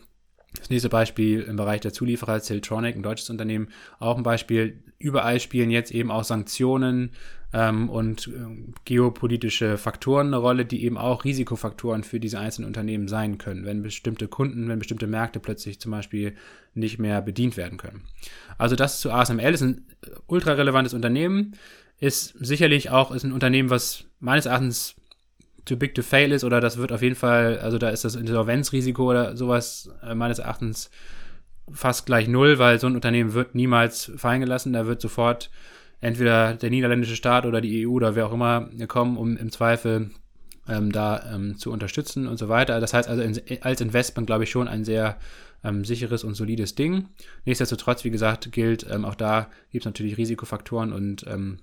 das nächste Beispiel im Bereich der Zulieferer, Siltronic, ein deutsches Unternehmen, auch ein Beispiel. Überall spielen jetzt eben auch Sanktionen ähm, und äh, geopolitische Faktoren eine Rolle, die eben auch Risikofaktoren für diese einzelnen Unternehmen sein können, wenn bestimmte Kunden, wenn bestimmte Märkte plötzlich zum Beispiel nicht mehr bedient werden können. Also das zu ASML ist ein ultra relevantes Unternehmen, ist sicherlich auch ist ein Unternehmen, was meines Erachtens too big to fail ist oder das wird auf jeden Fall, also da ist das Insolvenzrisiko oder sowas äh, meines Erachtens fast gleich null, weil so ein Unternehmen wird niemals fallen gelassen. Da wird sofort entweder der niederländische Staat oder die EU oder wer auch immer kommen, um im Zweifel ähm, da ähm, zu unterstützen und so weiter. Das heißt also in, als Investment glaube ich schon ein sehr ähm, sicheres und solides Ding. Nichtsdestotrotz, wie gesagt, gilt, ähm, auch da gibt es natürlich Risikofaktoren und ähm,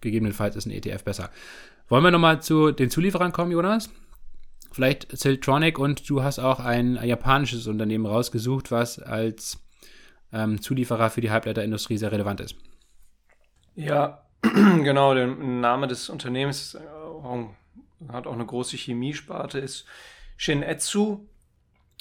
gegebenenfalls ist ein ETF besser. Wollen wir nochmal zu den Zulieferern kommen, Jonas? Vielleicht Siltronic und du hast auch ein japanisches Unternehmen rausgesucht, was als ähm, Zulieferer für die Halbleiterindustrie sehr relevant ist. Ja, (clears throat) genau. Der Name des Unternehmens äh, hat auch eine große Chemiesparte, ist Shinetsu.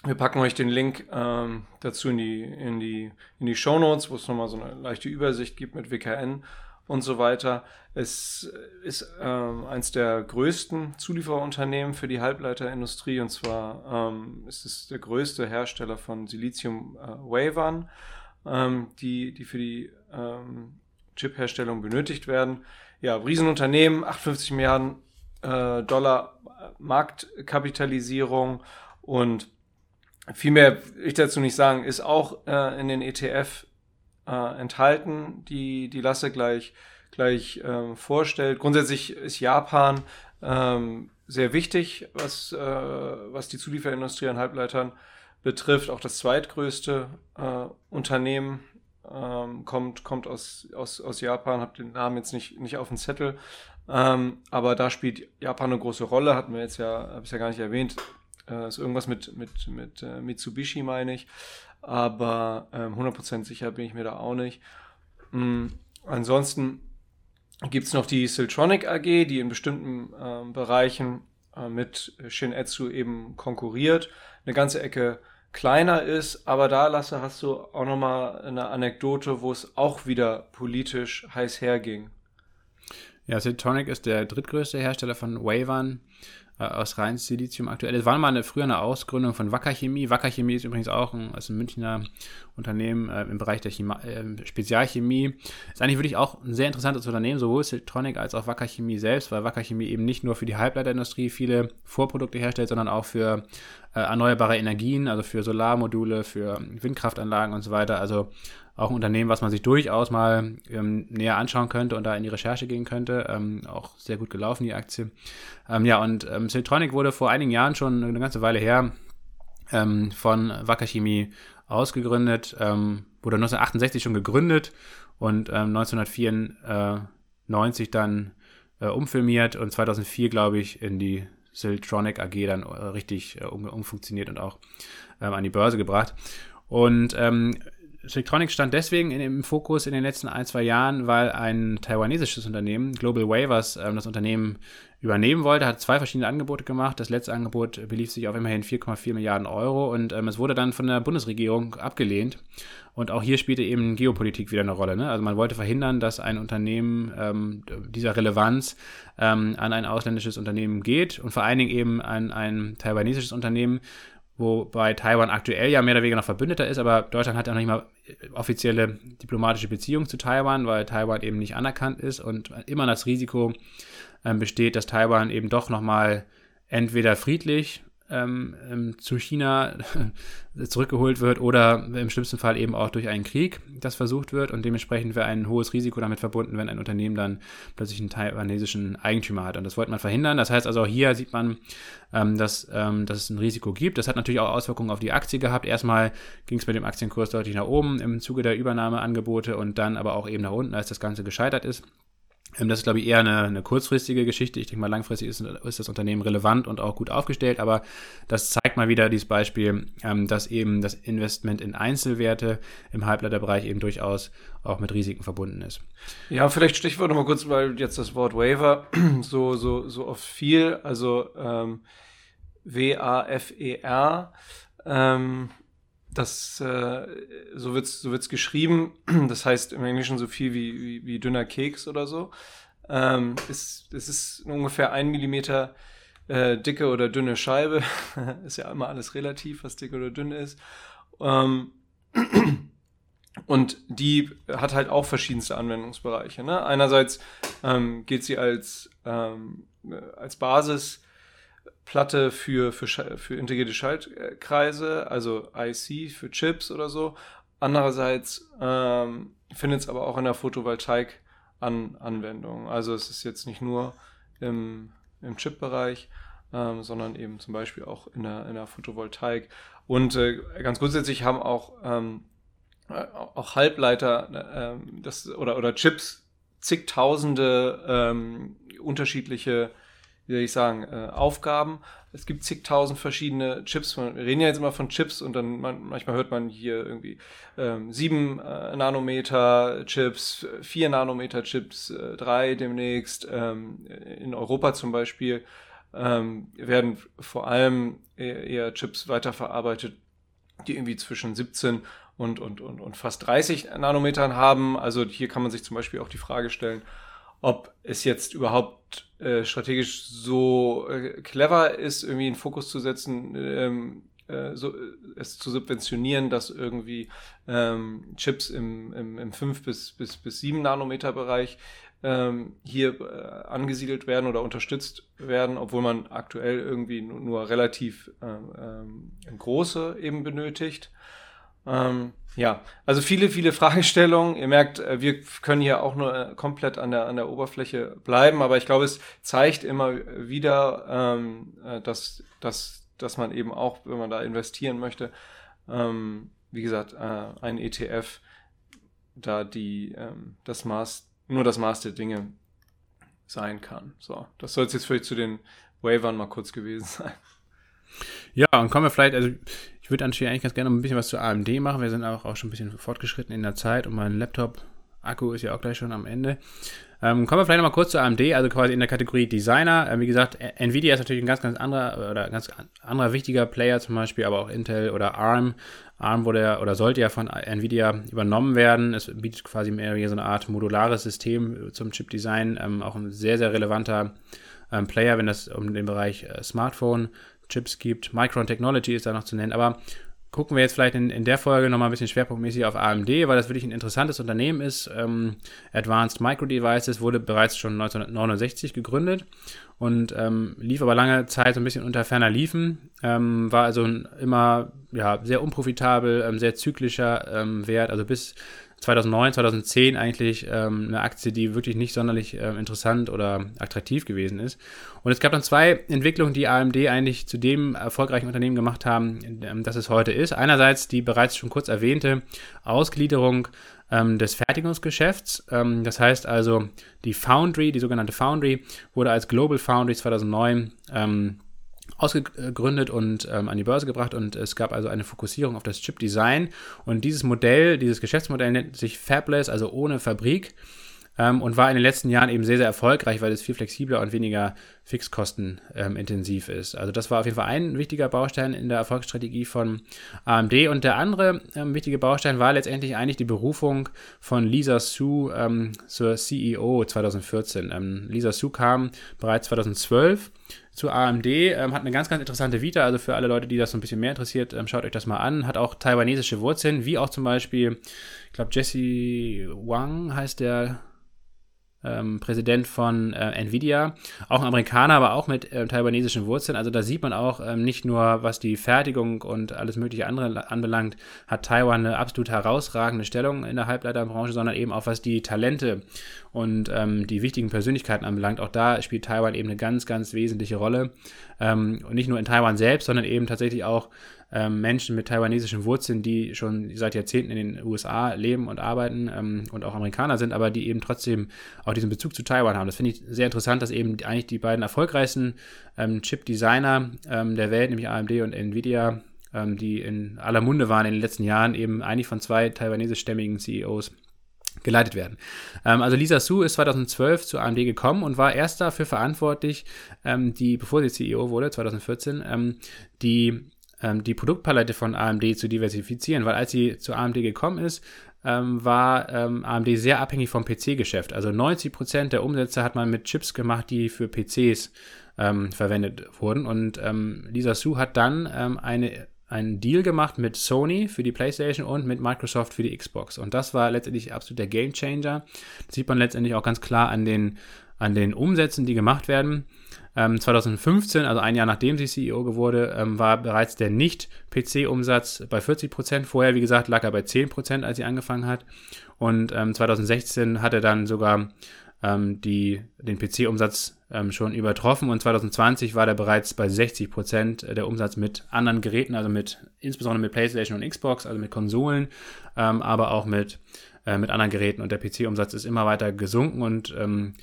Wir packen euch den Link ähm, dazu in die, in die, in die Show Notes, wo es nochmal so eine leichte Übersicht gibt mit WKN und so weiter. Es ist ähm, eins der größten Zulieferunternehmen für die Halbleiterindustrie und zwar ähm, ist es der größte Hersteller von Silizium-Wavern, äh, ähm, die, die für die ähm, Chip-Herstellung benötigt werden. Ja, Riesenunternehmen, 58 Milliarden äh, Dollar Marktkapitalisierung und viel mehr will ich dazu nicht sagen, ist auch äh, in den ETF äh, enthalten, die die Lasse gleich, gleich ähm, vorstellt. Grundsätzlich ist Japan ähm, sehr wichtig, was, äh, was die Zulieferindustrie an Halbleitern betrifft. Auch das zweitgrößte äh, Unternehmen ähm, kommt, kommt aus, aus, aus Japan, habe den Namen jetzt nicht, nicht auf dem Zettel. Ähm, aber da spielt Japan eine große Rolle, hatten wir jetzt ja, habe ich ja gar nicht erwähnt. Äh, ist irgendwas mit, mit, mit äh, Mitsubishi, meine ich aber ähm, 100% sicher bin ich mir da auch nicht. Mhm. Ansonsten gibt es noch die Siltronic AG, die in bestimmten ähm, Bereichen äh, mit Shin-Etsu eben konkurriert, eine ganze Ecke kleiner ist, aber da, Lasse, hast du auch nochmal eine Anekdote, wo es auch wieder politisch heiß herging. Ja, Siltronic ist der drittgrößte Hersteller von Wavern aus rein Silizium aktuell. Es war mal eine, früher eine Ausgründung von Wacker Chemie. Wacker Chemie ist übrigens auch ein, also ein Münchner Unternehmen äh, im Bereich der Chima, äh, Spezialchemie. Ist eigentlich wirklich auch ein sehr interessantes Unternehmen, sowohl Siltronic als auch Wacker Chemie selbst, weil Wacker Chemie eben nicht nur für die Halbleiterindustrie viele Vorprodukte herstellt, sondern auch für äh, erneuerbare Energien, also für Solarmodule, für Windkraftanlagen und so weiter. Also auch ein Unternehmen, was man sich durchaus mal ähm, näher anschauen könnte und da in die Recherche gehen könnte. Ähm, auch sehr gut gelaufen, die Aktie. Ähm, ja, und ähm, Siltronic wurde vor einigen Jahren schon eine ganze Weile her ähm, von Wacker Chemie ausgegründet, ähm, wurde 1968 schon gegründet und ähm, 1994 dann äh, umfilmiert und 2004, glaube ich, in die Siltronic AG dann äh, richtig äh, um, umfunktioniert und auch ähm, an die Börse gebracht. Und ähm, Siltronic stand deswegen in, im Fokus in den letzten ein, zwei Jahren, weil ein taiwanesisches Unternehmen, Global Waivers, ähm, das Unternehmen übernehmen wollte, hat zwei verschiedene Angebote gemacht. Das letzte Angebot belief sich auf immerhin 4,4 Milliarden Euro und ähm, es wurde dann von der Bundesregierung abgelehnt. Und auch hier spielte eben Geopolitik wieder eine Rolle. Ne? Also man wollte verhindern, dass ein Unternehmen ähm, dieser Relevanz ähm, an ein ausländisches Unternehmen geht und vor allen Dingen eben an ein taiwanesisches Unternehmen, wobei Taiwan aktuell ja mehr oder weniger noch Verbündeter ist, aber Deutschland hat ja noch nicht mal offizielle diplomatische Beziehungen zu Taiwan, weil Taiwan eben nicht anerkannt ist und immer das Risiko ähm, besteht, dass Taiwan eben doch nochmal entweder friedlich ähm, ähm, zu China (laughs) zurückgeholt wird oder im schlimmsten Fall eben auch durch einen Krieg, das versucht wird und dementsprechend wäre ein hohes Risiko damit verbunden, wenn ein Unternehmen dann plötzlich einen taiwanesischen Eigentümer hat und das wollte man verhindern. Das heißt also auch hier sieht man, ähm, dass, ähm, dass es ein Risiko gibt. Das hat natürlich auch Auswirkungen auf die Aktie gehabt. Erstmal ging es mit dem Aktienkurs deutlich nach oben im Zuge der Übernahmeangebote und dann aber auch eben nach unten, als das Ganze gescheitert ist. Ähm, das ist, glaube ich, eher eine, eine kurzfristige Geschichte. Ich denke mal, langfristig ist, ist, das Unternehmen relevant und auch gut aufgestellt, aber das zeigt mal wieder dieses Beispiel, ähm, dass eben das Investment in Einzelwerte im Halbleiterbereich eben durchaus auch mit Risiken verbunden ist. Ja, vielleicht Stichwort nochmal kurz, weil jetzt das Wort Waiver (clears throat) so, so, so oft viel, also ähm, W-A-F-E-R. Ähm, das, äh, so wird's so wird's geschrieben. (clears throat) Das heißt im Englischen so viel wie, wie, wie dünner Keks oder so. Ähm, ist, es ist ungefähr ein Millimeter äh, dicke oder dünne Scheibe. (laughs) ist ja immer alles relativ, was dick oder dünn ist. Ähm, (clears throat) und die hat halt auch verschiedenste Anwendungsbereiche. Ne? Einerseits ähm, geht sie als, ähm, als Basis Platte für, für, für integrierte Schaltkreise, also IC für Chips oder so. Andererseits ähm, findet es aber auch in der Photovoltaik an Anwendung. Also es ist jetzt nicht nur im, im Chip-Bereich, ähm, sondern eben zum Beispiel auch in der, in der Photovoltaik. Und äh, ganz grundsätzlich haben auch, ähm, äh, auch Halbleiter äh, das, oder, oder Chips zigtausende ähm, unterschiedliche wie soll ich sagen, äh, Aufgaben. Es gibt zigtausend verschiedene Chips. Wir reden ja jetzt immer von Chips und dann man, manchmal hört man hier irgendwie ähm, 7 äh, Nanometer Chips, 4 Nanometer Chips, äh, 3 demnächst. Ähm, in Europa zum Beispiel ähm, werden vor allem eher, eher Chips weiterverarbeitet, die irgendwie zwischen 17 und, und, und, und fast 30 Nanometern haben. Also hier kann man sich zum Beispiel auch die Frage stellen, ob es jetzt überhaupt äh, strategisch so äh, clever ist, irgendwie einen Fokus zu setzen, ähm, äh, so, äh, es zu subventionieren, dass irgendwie ähm, Chips im, im, im 5 bis, bis, bis 7 Nanometer Bereich ähm, hier äh, angesiedelt werden oder unterstützt werden, obwohl man aktuell irgendwie nur, nur relativ ähm, ähm, große eben benötigt. Ähm, ja, also viele, viele Fragestellungen. Ihr merkt, äh, wir können hier auch nur äh, komplett an der, an der Oberfläche bleiben, aber ich glaube, es zeigt immer wieder, ähm, äh, dass, dass, dass man eben auch, wenn man da investieren möchte, ähm, wie gesagt, äh, ein ETF da die, ähm, das Maß, nur das Maß der Dinge sein kann. So, das soll es jetzt vielleicht zu den Wavern mal kurz gewesen sein. Ja, und kommen wir vielleicht, also ich würde anschließend eigentlich ganz gerne noch ein bisschen was zu AMD machen. Wir sind auch, auch schon ein bisschen fortgeschritten in der Zeit und mein Laptop-Akku ist ja auch gleich schon am Ende. Ähm, kommen wir vielleicht noch mal kurz zu AMD, also quasi in der Kategorie Designer. Ähm, wie gesagt, Nvidia ist natürlich ein ganz, ganz anderer oder ganz anderer wichtiger Player, zum Beispiel, aber auch Intel oder ARM. ARM wurde ja, oder sollte ja von Nvidia übernommen werden. Es bietet quasi mehr so eine Art modulares System zum Chip-Design. Ähm, auch ein sehr, sehr relevanter ähm, Player, wenn es um den Bereich äh, Smartphone Chips gibt. Micron Technology ist da noch zu nennen. Aber gucken wir jetzt vielleicht in, in der Folge nochmal ein bisschen schwerpunktmäßig auf AMD, weil das wirklich ein interessantes Unternehmen ist. Ähm, Advanced Micro Devices wurde bereits schon 1969 gegründet und ähm, lief aber lange Zeit so ein bisschen unter ferner Liefen. Ähm, war also immer ja, sehr unprofitabel, ähm, sehr zyklischer ähm, Wert, also bis 2009, 2010 eigentlich ähm, eine Aktie, die wirklich nicht sonderlich äh, interessant oder attraktiv gewesen ist. Und es gab dann zwei Entwicklungen, die AMD eigentlich zu dem erfolgreichen Unternehmen gemacht haben, ähm, das es heute ist. Einerseits die bereits schon kurz erwähnte Ausgliederung ähm, des Fertigungsgeschäfts. Ähm, das heißt also, die Foundry, die sogenannte Foundry, wurde als Global Foundry 2009 ähm, ausgegründet und ähm, an die Börse gebracht und es gab also eine Fokussierung auf das Chip-Design. Und dieses Modell, dieses Geschäftsmodell nennt sich Fabless, also ohne Fabrik ähm, und war in den letzten Jahren eben sehr, sehr erfolgreich, weil es viel flexibler und weniger fixkostenintensiv ähm, ist. Also das war auf jeden Fall ein wichtiger Baustein in der Erfolgsstrategie von AMD und der andere ähm, wichtige Baustein war letztendlich eigentlich die Berufung von Lisa Su ähm, zur CEO 2014. Ähm, Lisa Su kam bereits 2012 zu AMD, ähm, hat eine ganz, ganz interessante Vita, also für alle Leute, die das so ein bisschen mehr interessiert, ähm, schaut euch das mal an, hat auch taiwanesische Wurzeln, wie auch zum Beispiel, ich glaube, Jesse Wang heißt der ähm, Präsident von äh, Nvidia, auch ein Amerikaner, aber auch mit äh, taiwanesischen Wurzeln. Also da sieht man auch ähm, nicht nur, was die Fertigung und alles mögliche andere anbelangt, hat Taiwan eine absolut herausragende Stellung in der Halbleiterbranche, sondern eben auch was die Talente und ähm, die wichtigen Persönlichkeiten anbelangt. Auch da spielt Taiwan eben eine ganz, ganz wesentliche Rolle. Ähm, und nicht nur in Taiwan selbst, sondern eben tatsächlich auch ähm, Menschen mit taiwanesischen Wurzeln, die schon seit Jahrzehnten in den USA leben und arbeiten ähm, und auch Amerikaner sind, aber die eben trotzdem auch diesen Bezug zu Taiwan haben. Das finde ich sehr interessant, dass eben eigentlich die beiden erfolgreichsten ähm, Chip-Designer ähm, der Welt, nämlich AMD und Nvidia, ähm, die in aller Munde waren in den letzten Jahren, eben eigentlich von zwei taiwanesischstämmigen CEOs geleitet werden. Ähm, also Lisa Su ist 2012 zu AMD gekommen und war erst dafür verantwortlich, die, bevor sie CEO wurde, 2014, ähm, die ähm, die Produktpalette von AMD zu diversifizieren, weil als sie zu AMD gekommen ist, ähm, war ähm, AMD sehr abhängig vom PC-Geschäft. Also 90% der Umsätze hat man mit Chips gemacht, die für PCs ähm, verwendet wurden. Und ähm, Lisa Su hat dann ähm, eine einen Deal gemacht mit Sony für die PlayStation und mit Microsoft für die Xbox. Und das war letztendlich absolut der Game Changer. Das sieht man letztendlich auch ganz klar an den, an den Umsätzen, die gemacht werden. Ähm, 2015, also ein Jahr nachdem sie CEO wurde, ähm, war bereits der Nicht-PC-Umsatz bei 40 Prozent. Vorher, wie gesagt, lag er bei 10 Prozent, als sie angefangen hat. Und ähm, 2016 hat er dann sogar ähm, die, den PC-Umsatz ähm, schon übertroffen und 2020 war der bereits bei 60 Prozent der Umsatz mit anderen Geräten, also mit insbesondere mit PlayStation und Xbox, also mit Konsolen, ähm, aber auch mit, äh, mit anderen Geräten. Und der PC-Umsatz ist immer weiter gesunken und äh,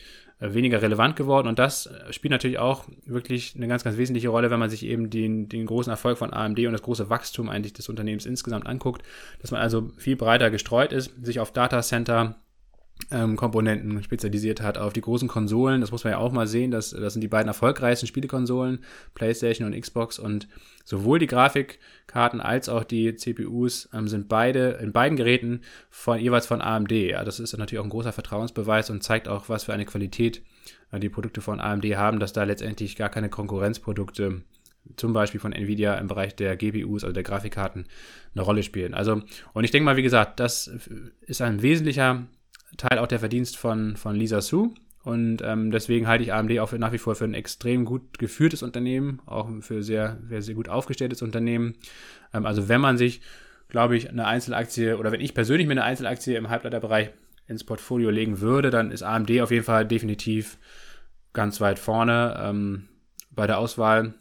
weniger relevant geworden. Und das äh, spielt natürlich auch wirklich eine ganz, ganz wesentliche Rolle, wenn man sich eben den, den großen Erfolg von AMD und das große Wachstum eigentlich des Unternehmens insgesamt anguckt, dass man also viel breiter gestreut ist, sich auf Datacenter ähm, Komponenten spezialisiert hat auf die großen Konsolen. Das muss man ja auch mal sehen. Das, das sind die beiden erfolgreichsten Spielekonsolen, PlayStation und Xbox. Und sowohl die Grafikkarten als auch die CPUs ähm, sind beide in beiden Geräten von jeweils von AMD. Ja, das ist natürlich auch ein großer Vertrauensbeweis und zeigt auch, was für eine Qualität äh, die Produkte von AMD haben, dass da letztendlich gar keine Konkurrenzprodukte zum Beispiel von Nvidia im Bereich der GPUs, also der Grafikkarten, eine Rolle spielen. Also, und ich denke mal, wie gesagt, das ist ein wesentlicher Teil auch der Verdienst von, von Lisa Su. Und ähm, deswegen halte ich AMD auch nach wie vor für ein extrem gut geführtes Unternehmen, auch für sehr, sehr, sehr gut aufgestelltes Unternehmen. Ähm, also wenn man sich, glaube ich, eine Einzelaktie oder wenn ich persönlich mir eine Einzelaktie im Halbleiterbereich ins Portfolio legen würde, dann ist AMD auf jeden Fall definitiv ganz weit vorne ähm, bei der Auswahl.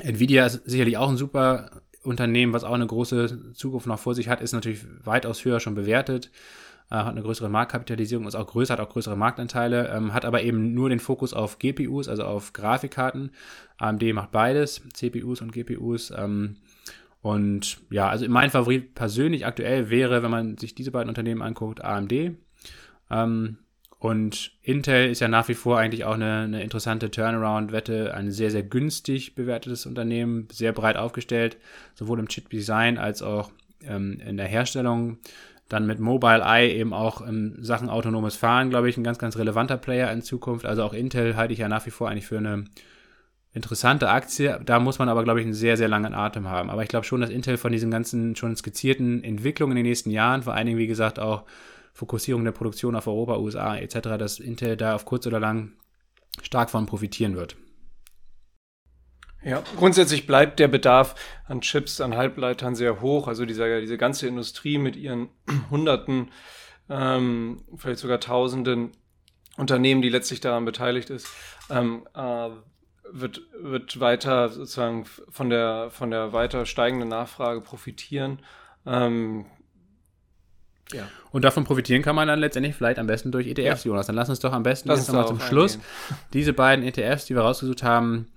Nvidia ist sicherlich auch ein super Unternehmen, was auch eine große Zukunft noch vor sich hat, ist natürlich weitaus höher schon bewertet. Äh, hat eine größere Marktkapitalisierung, ist auch größer, hat auch größere Marktanteile, ähm, hat aber eben nur den Fokus auf GPUs, also auf Grafikkarten. AMD macht beides, CPUs und GPUs. Ähm, und ja, also mein Favorit persönlich aktuell wäre, wenn man sich diese beiden Unternehmen anguckt, AMD. Ähm, und Intel ist ja nach wie vor eigentlich auch eine, eine interessante Turnaround-Wette, ein sehr, sehr günstig bewertetes Unternehmen, sehr breit aufgestellt, sowohl im Chip-Design als auch ähm, in der Herstellung dann mit Mobile Eye eben auch in Sachen autonomes Fahren, glaube ich, ein ganz, ganz relevanter Player in Zukunft. Also auch Intel halte ich ja nach wie vor eigentlich für eine interessante Aktie. Da muss man aber, glaube ich, einen sehr, sehr langen Atem haben. Aber ich glaube schon, dass Intel von diesen ganzen schon skizzierten Entwicklungen in den nächsten Jahren, vor allen Dingen, wie gesagt, auch Fokussierung der Produktion auf Europa, USA etc., dass Intel da auf kurz oder lang stark von profitieren wird. Ja, grundsätzlich bleibt der Bedarf an Chips, an Halbleitern sehr hoch. Also dieser, diese ganze Industrie mit ihren (clears throat) Hunderten, ähm, vielleicht sogar Tausenden Unternehmen, die letztlich daran beteiligt ist, ähm, äh, wird, wird weiter sozusagen von der, von der weiter steigenden Nachfrage profitieren. Ähm, ja. Und davon profitieren kann man dann letztendlich vielleicht am besten durch ETFs, ja. Jonas. Dann lass uns doch am besten jetzt nochmal zum Schluss eingehen. diese beiden ETFs, die wir rausgesucht haben,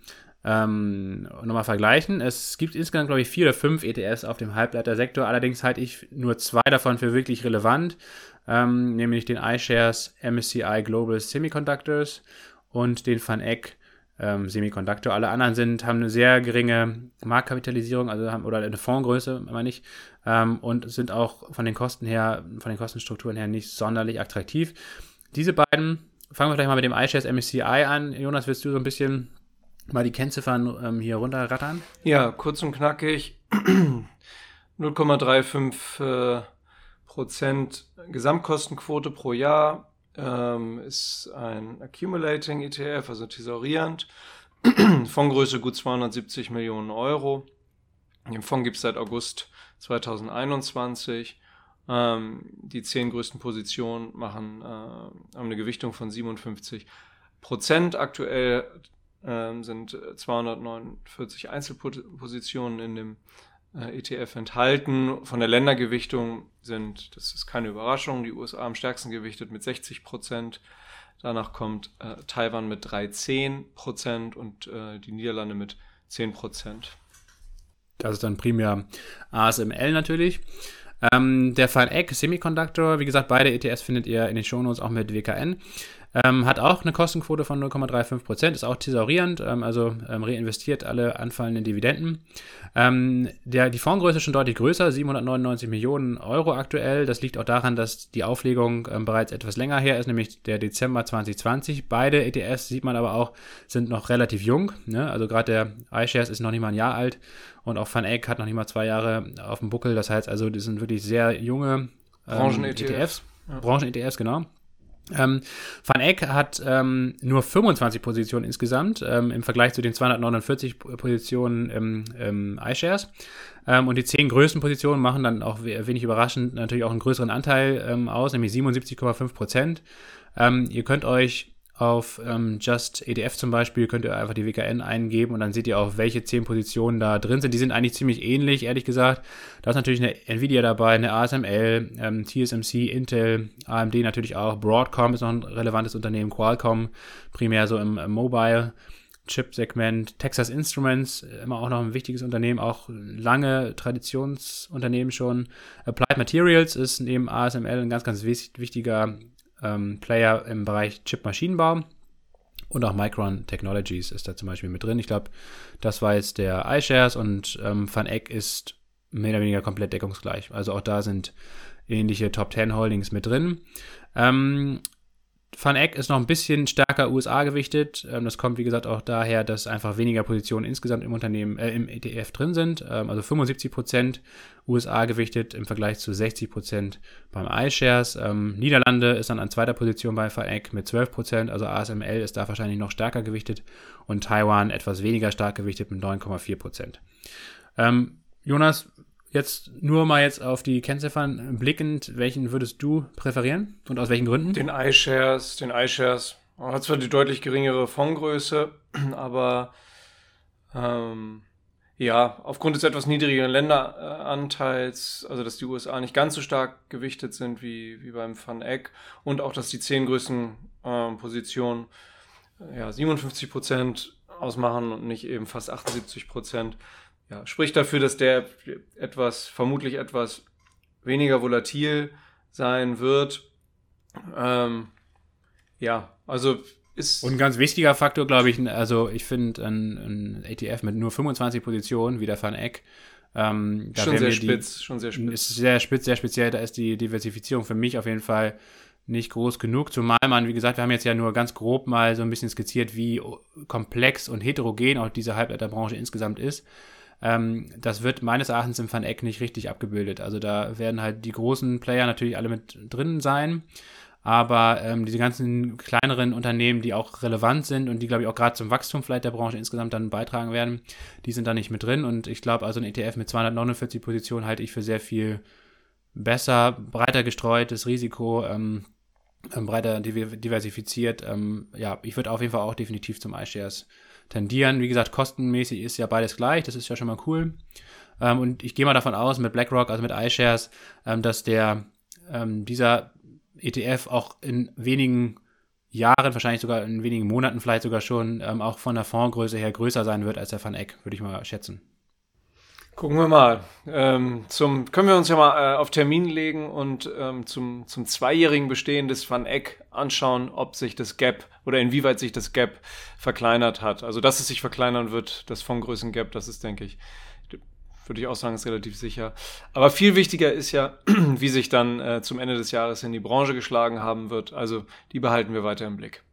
ähm, nochmal vergleichen. Es gibt insgesamt, glaube ich, vier oder fünf ETFs auf dem Halbleitersektor. Allerdings halte ich nur zwei davon für wirklich relevant, ähm, nämlich den iShares MSCI Global Semiconductors und den Van Eck ähm, Semiconductor. Alle anderen sind, haben eine sehr geringe Marktkapitalisierung, also haben, oder eine Fondsgröße, meine ich, ähm, und sind auch von den Kosten her, von den Kostenstrukturen her nicht sonderlich attraktiv. Diese beiden, fangen wir gleich mal mit dem iShares MSCI an. Jonas, willst du so ein bisschen mal die Kennziffern ähm, hier runterrattern? Ja, kurz und knackig. (clears throat) 0,35 äh, Prozent Gesamtkostenquote pro Jahr, ähm, ist ein Accumulating ETF, also tesorierend. Fondsgröße (clears throat) gut 270 Millionen Euro. Den Fonds gibt es seit August 2021. Ähm, die zehn größten Positionen machen, äh, haben eine Gewichtung von 57 Prozent. Aktuell äh, sind 249 Einzelpositionen in dem äh, ETF enthalten. Von der Ländergewichtung sind, das ist keine Überraschung, die USA am stärksten gewichtet mit 60 Prozent. Danach kommt äh, Taiwan mit 3,10 Prozent und äh, die Niederlande mit 10 Prozent. Das ist dann primär ASML natürlich. Ähm, der FineEgg Semiconductor, wie gesagt, beide ETS findet ihr in den Shownotes auch mit WKN. Ähm, hat auch eine Kostenquote von 0,35% ist auch thesaurierend, ähm, also ähm, reinvestiert alle anfallenden Dividenden. Ähm, der, die Fondsgröße ist schon deutlich größer, 799 Millionen Euro aktuell. Das liegt auch daran, dass die Auflegung ähm, bereits etwas länger her ist, nämlich der Dezember 2020. Beide ETFs, sieht man aber auch, sind noch relativ jung. Ne? Also gerade der iShares ist noch nicht mal ein Jahr alt und auch FunEgg hat noch nicht mal zwei Jahre auf dem Buckel. Das heißt also, die sind wirklich sehr junge ähm, Branchen-ETFs. Ja. Branchen-ETFs, genau. Ähm, Van Eck hat ähm, nur 25 Positionen insgesamt ähm, im Vergleich zu den 249 Positionen im, im iShares. Ähm, und die zehn größten Positionen machen dann auch wenig überraschend natürlich auch einen größeren Anteil ähm, aus, nämlich 77,5 Prozent. Ähm, ihr könnt euch auf ähm, Just EDF zum Beispiel könnt ihr einfach die WKN eingeben und dann seht ihr auch, welche zehn Positionen da drin sind. Die sind eigentlich ziemlich ähnlich, ehrlich gesagt. Da ist natürlich eine Nvidia dabei, eine ASML, ähm, TSMC, Intel, AMD natürlich auch. Broadcom ist noch ein relevantes Unternehmen, Qualcomm primär so im, im Mobile. Chip-Segment, Texas Instruments, immer auch noch ein wichtiges Unternehmen, auch lange Traditionsunternehmen schon. Applied Materials ist neben ASML ein ganz, ganz wichtiger ähm, Player im Bereich Chip-Maschinenbau. Und auch Micron Technologies ist da zum Beispiel mit drin. Ich glaube, das war jetzt der iShares und ähm, Van Eck ist mehr oder weniger komplett deckungsgleich. Also auch da sind ähnliche Top 10 Holdings mit drin. Ähm, Van Eck ist noch ein bisschen stärker USA gewichtet. Ähm, das kommt, wie gesagt, auch daher, dass einfach weniger Positionen insgesamt im Unternehmen, äh, im ETF drin sind. Ähm, also 75 Prozent USA gewichtet im Vergleich zu 60 Prozent beim iShares. Ähm, Niederlande ist dann an zweiter Position bei Van Eck mit 12 Prozent. Also ASML ist da wahrscheinlich noch stärker gewichtet und Taiwan etwas weniger stark gewichtet mit 9,4 Prozent. Ähm, Jonas, Jetzt nur mal jetzt auf die Kennziffern blickend, welchen würdest du präferieren und aus welchen Gründen? Den iShares, den iShares. Hat zwar die deutlich geringere Fondgröße, (clears throat) aber ähm, ja, aufgrund des etwas niedrigeren Länderanteils, also dass die USA nicht ganz so stark gewichtet sind wie, wie beim Van Eck und auch, dass die zehn größten ähm, Positionen ja, 57 Prozent ausmachen und nicht eben fast 78 Prozent ja, spricht dafür, dass der etwas, vermutlich etwas weniger volatil sein wird. Ähm, ja, also ist. Und ein ganz wichtiger Faktor, glaube ich, also ich finde ein, ein ATF mit nur 25 Positionen, wie der Van Eck, ähm, schon sehr spitz, die, schon sehr spitz. Ist sehr spitz, sehr speziell. Da ist die Diversifizierung für mich auf jeden Fall nicht groß genug. Zumal man, wie gesagt, wir haben jetzt ja nur ganz grob mal so ein bisschen skizziert, wie komplex und heterogen auch diese Halbleiterbranche insgesamt ist. Ähm, das wird meines Erachtens im Van Eck nicht richtig abgebildet. Also da werden halt die großen Player natürlich alle mit drin sein. Aber ähm, diese ganzen kleineren Unternehmen, die auch relevant sind und die, glaube ich, auch gerade zum Wachstum vielleicht der Branche insgesamt dann beitragen werden, die sind da nicht mit drin. Und ich glaube, also ein ETF mit 249 Positionen halte ich für sehr viel besser, breiter gestreutes Risiko, ähm, ähm breiter diversifiziert. Ähm, ja, ich würde auf jeden Fall auch definitiv zum iShares tendieren. Wie gesagt, kostenmäßig ist ja beides gleich, das ist ja schon mal cool. Ähm, und ich gehe mal davon aus, mit BlackRock, also mit iShares, ähm, dass der ähm, dieser ETF auch in wenigen Jahren, wahrscheinlich sogar in wenigen Monaten vielleicht sogar schon, ähm, auch von der Fondsgröße her größer sein wird als der Van Eck, würde ich mal schätzen. Gucken wir mal. Ähm, zum, können wir uns ja mal äh, auf Termin legen und ähm, zum, zum zweijährigen Bestehen des Van Eck anschauen, ob sich das Gap oder inwieweit sich das Gap verkleinert hat. Also, dass es sich verkleinern wird, das Fondgrößen-Gap, das ist, denke ich, würde ich auch sagen, ist relativ sicher. Aber viel wichtiger ist ja, (clears throat) wie sich dann äh, zum Ende des Jahres in die Branche geschlagen haben wird. Also, die behalten wir weiter im Blick.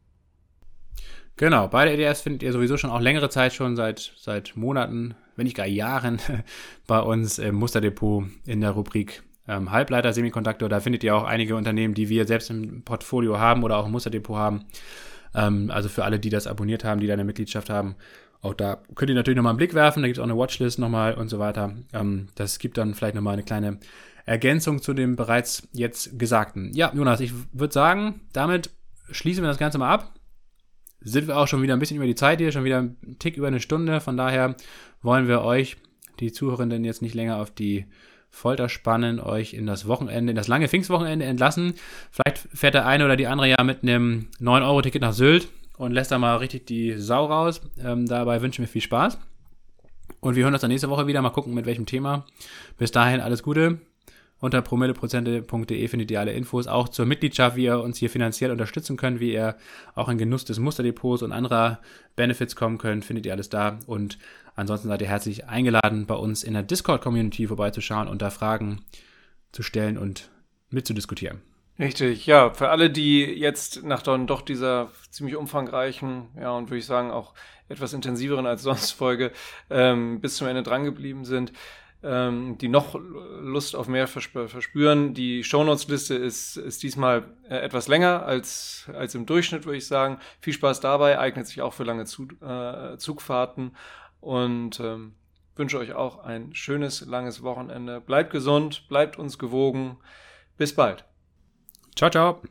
Genau, beide EDS findet ihr sowieso schon auch längere Zeit schon, seit, seit Monaten, wenn nicht gar Jahren, (laughs) bei uns im Musterdepot in der Rubrik ähm, Halbleiter, Semikonduktor. Da findet ihr auch einige Unternehmen, die wir selbst im Portfolio haben oder auch im Musterdepot haben. Ähm, also für alle, die das abonniert haben, die da eine Mitgliedschaft haben. Auch da könnt ihr natürlich nochmal einen Blick werfen. Da gibt es auch eine Watchlist nochmal und so weiter. Ähm, das gibt dann vielleicht nochmal eine kleine Ergänzung zu dem bereits jetzt Gesagten. Ja, Jonas, ich würde sagen, damit schließen wir das Ganze mal ab. Sind wir auch schon wieder ein bisschen über die Zeit hier, schon wieder ein Tick über eine Stunde. Von daher wollen wir euch, die Zuhörenden, jetzt nicht länger auf die Folter spannen, euch in das Wochenende, in das lange Pfingstwochenende entlassen. Vielleicht fährt der eine oder die andere ja mit einem 9-Euro-Ticket nach Sylt und lässt da mal richtig die Sau raus. Ähm, dabei wünschen wir viel Spaß. Und wir hören uns dann nächste Woche wieder. Mal gucken, mit welchem Thema. Bis dahin alles Gute. Unter promilleprozente.de findet ihr alle Infos, auch zur Mitgliedschaft, wie ihr uns hier finanziell unterstützen könnt, wie ihr auch in Genuss des Musterdepots und anderer Benefits kommen könnt, findet ihr alles da. Und ansonsten seid ihr herzlich eingeladen, bei uns in der Discord-Community vorbeizuschauen und da Fragen zu stellen und mitzudiskutieren. Richtig, ja, für alle, die jetzt nach dann doch dieser ziemlich umfangreichen, ja, und würde ich sagen auch etwas intensiveren als sonst Folge ähm, bis zum Ende drangeblieben sind, ähm, die noch Lust auf mehr verspüren. Die Shownotes-Liste ist, ist diesmal äh, etwas länger als, als im Durchschnitt, würde ich sagen. Viel Spaß dabei, eignet sich auch für lange Zug, äh, Zugfahrten und ähm, wünsche euch auch ein schönes, langes Wochenende. Bleibt gesund, bleibt uns gewogen. Bis bald. Ciao, ciao.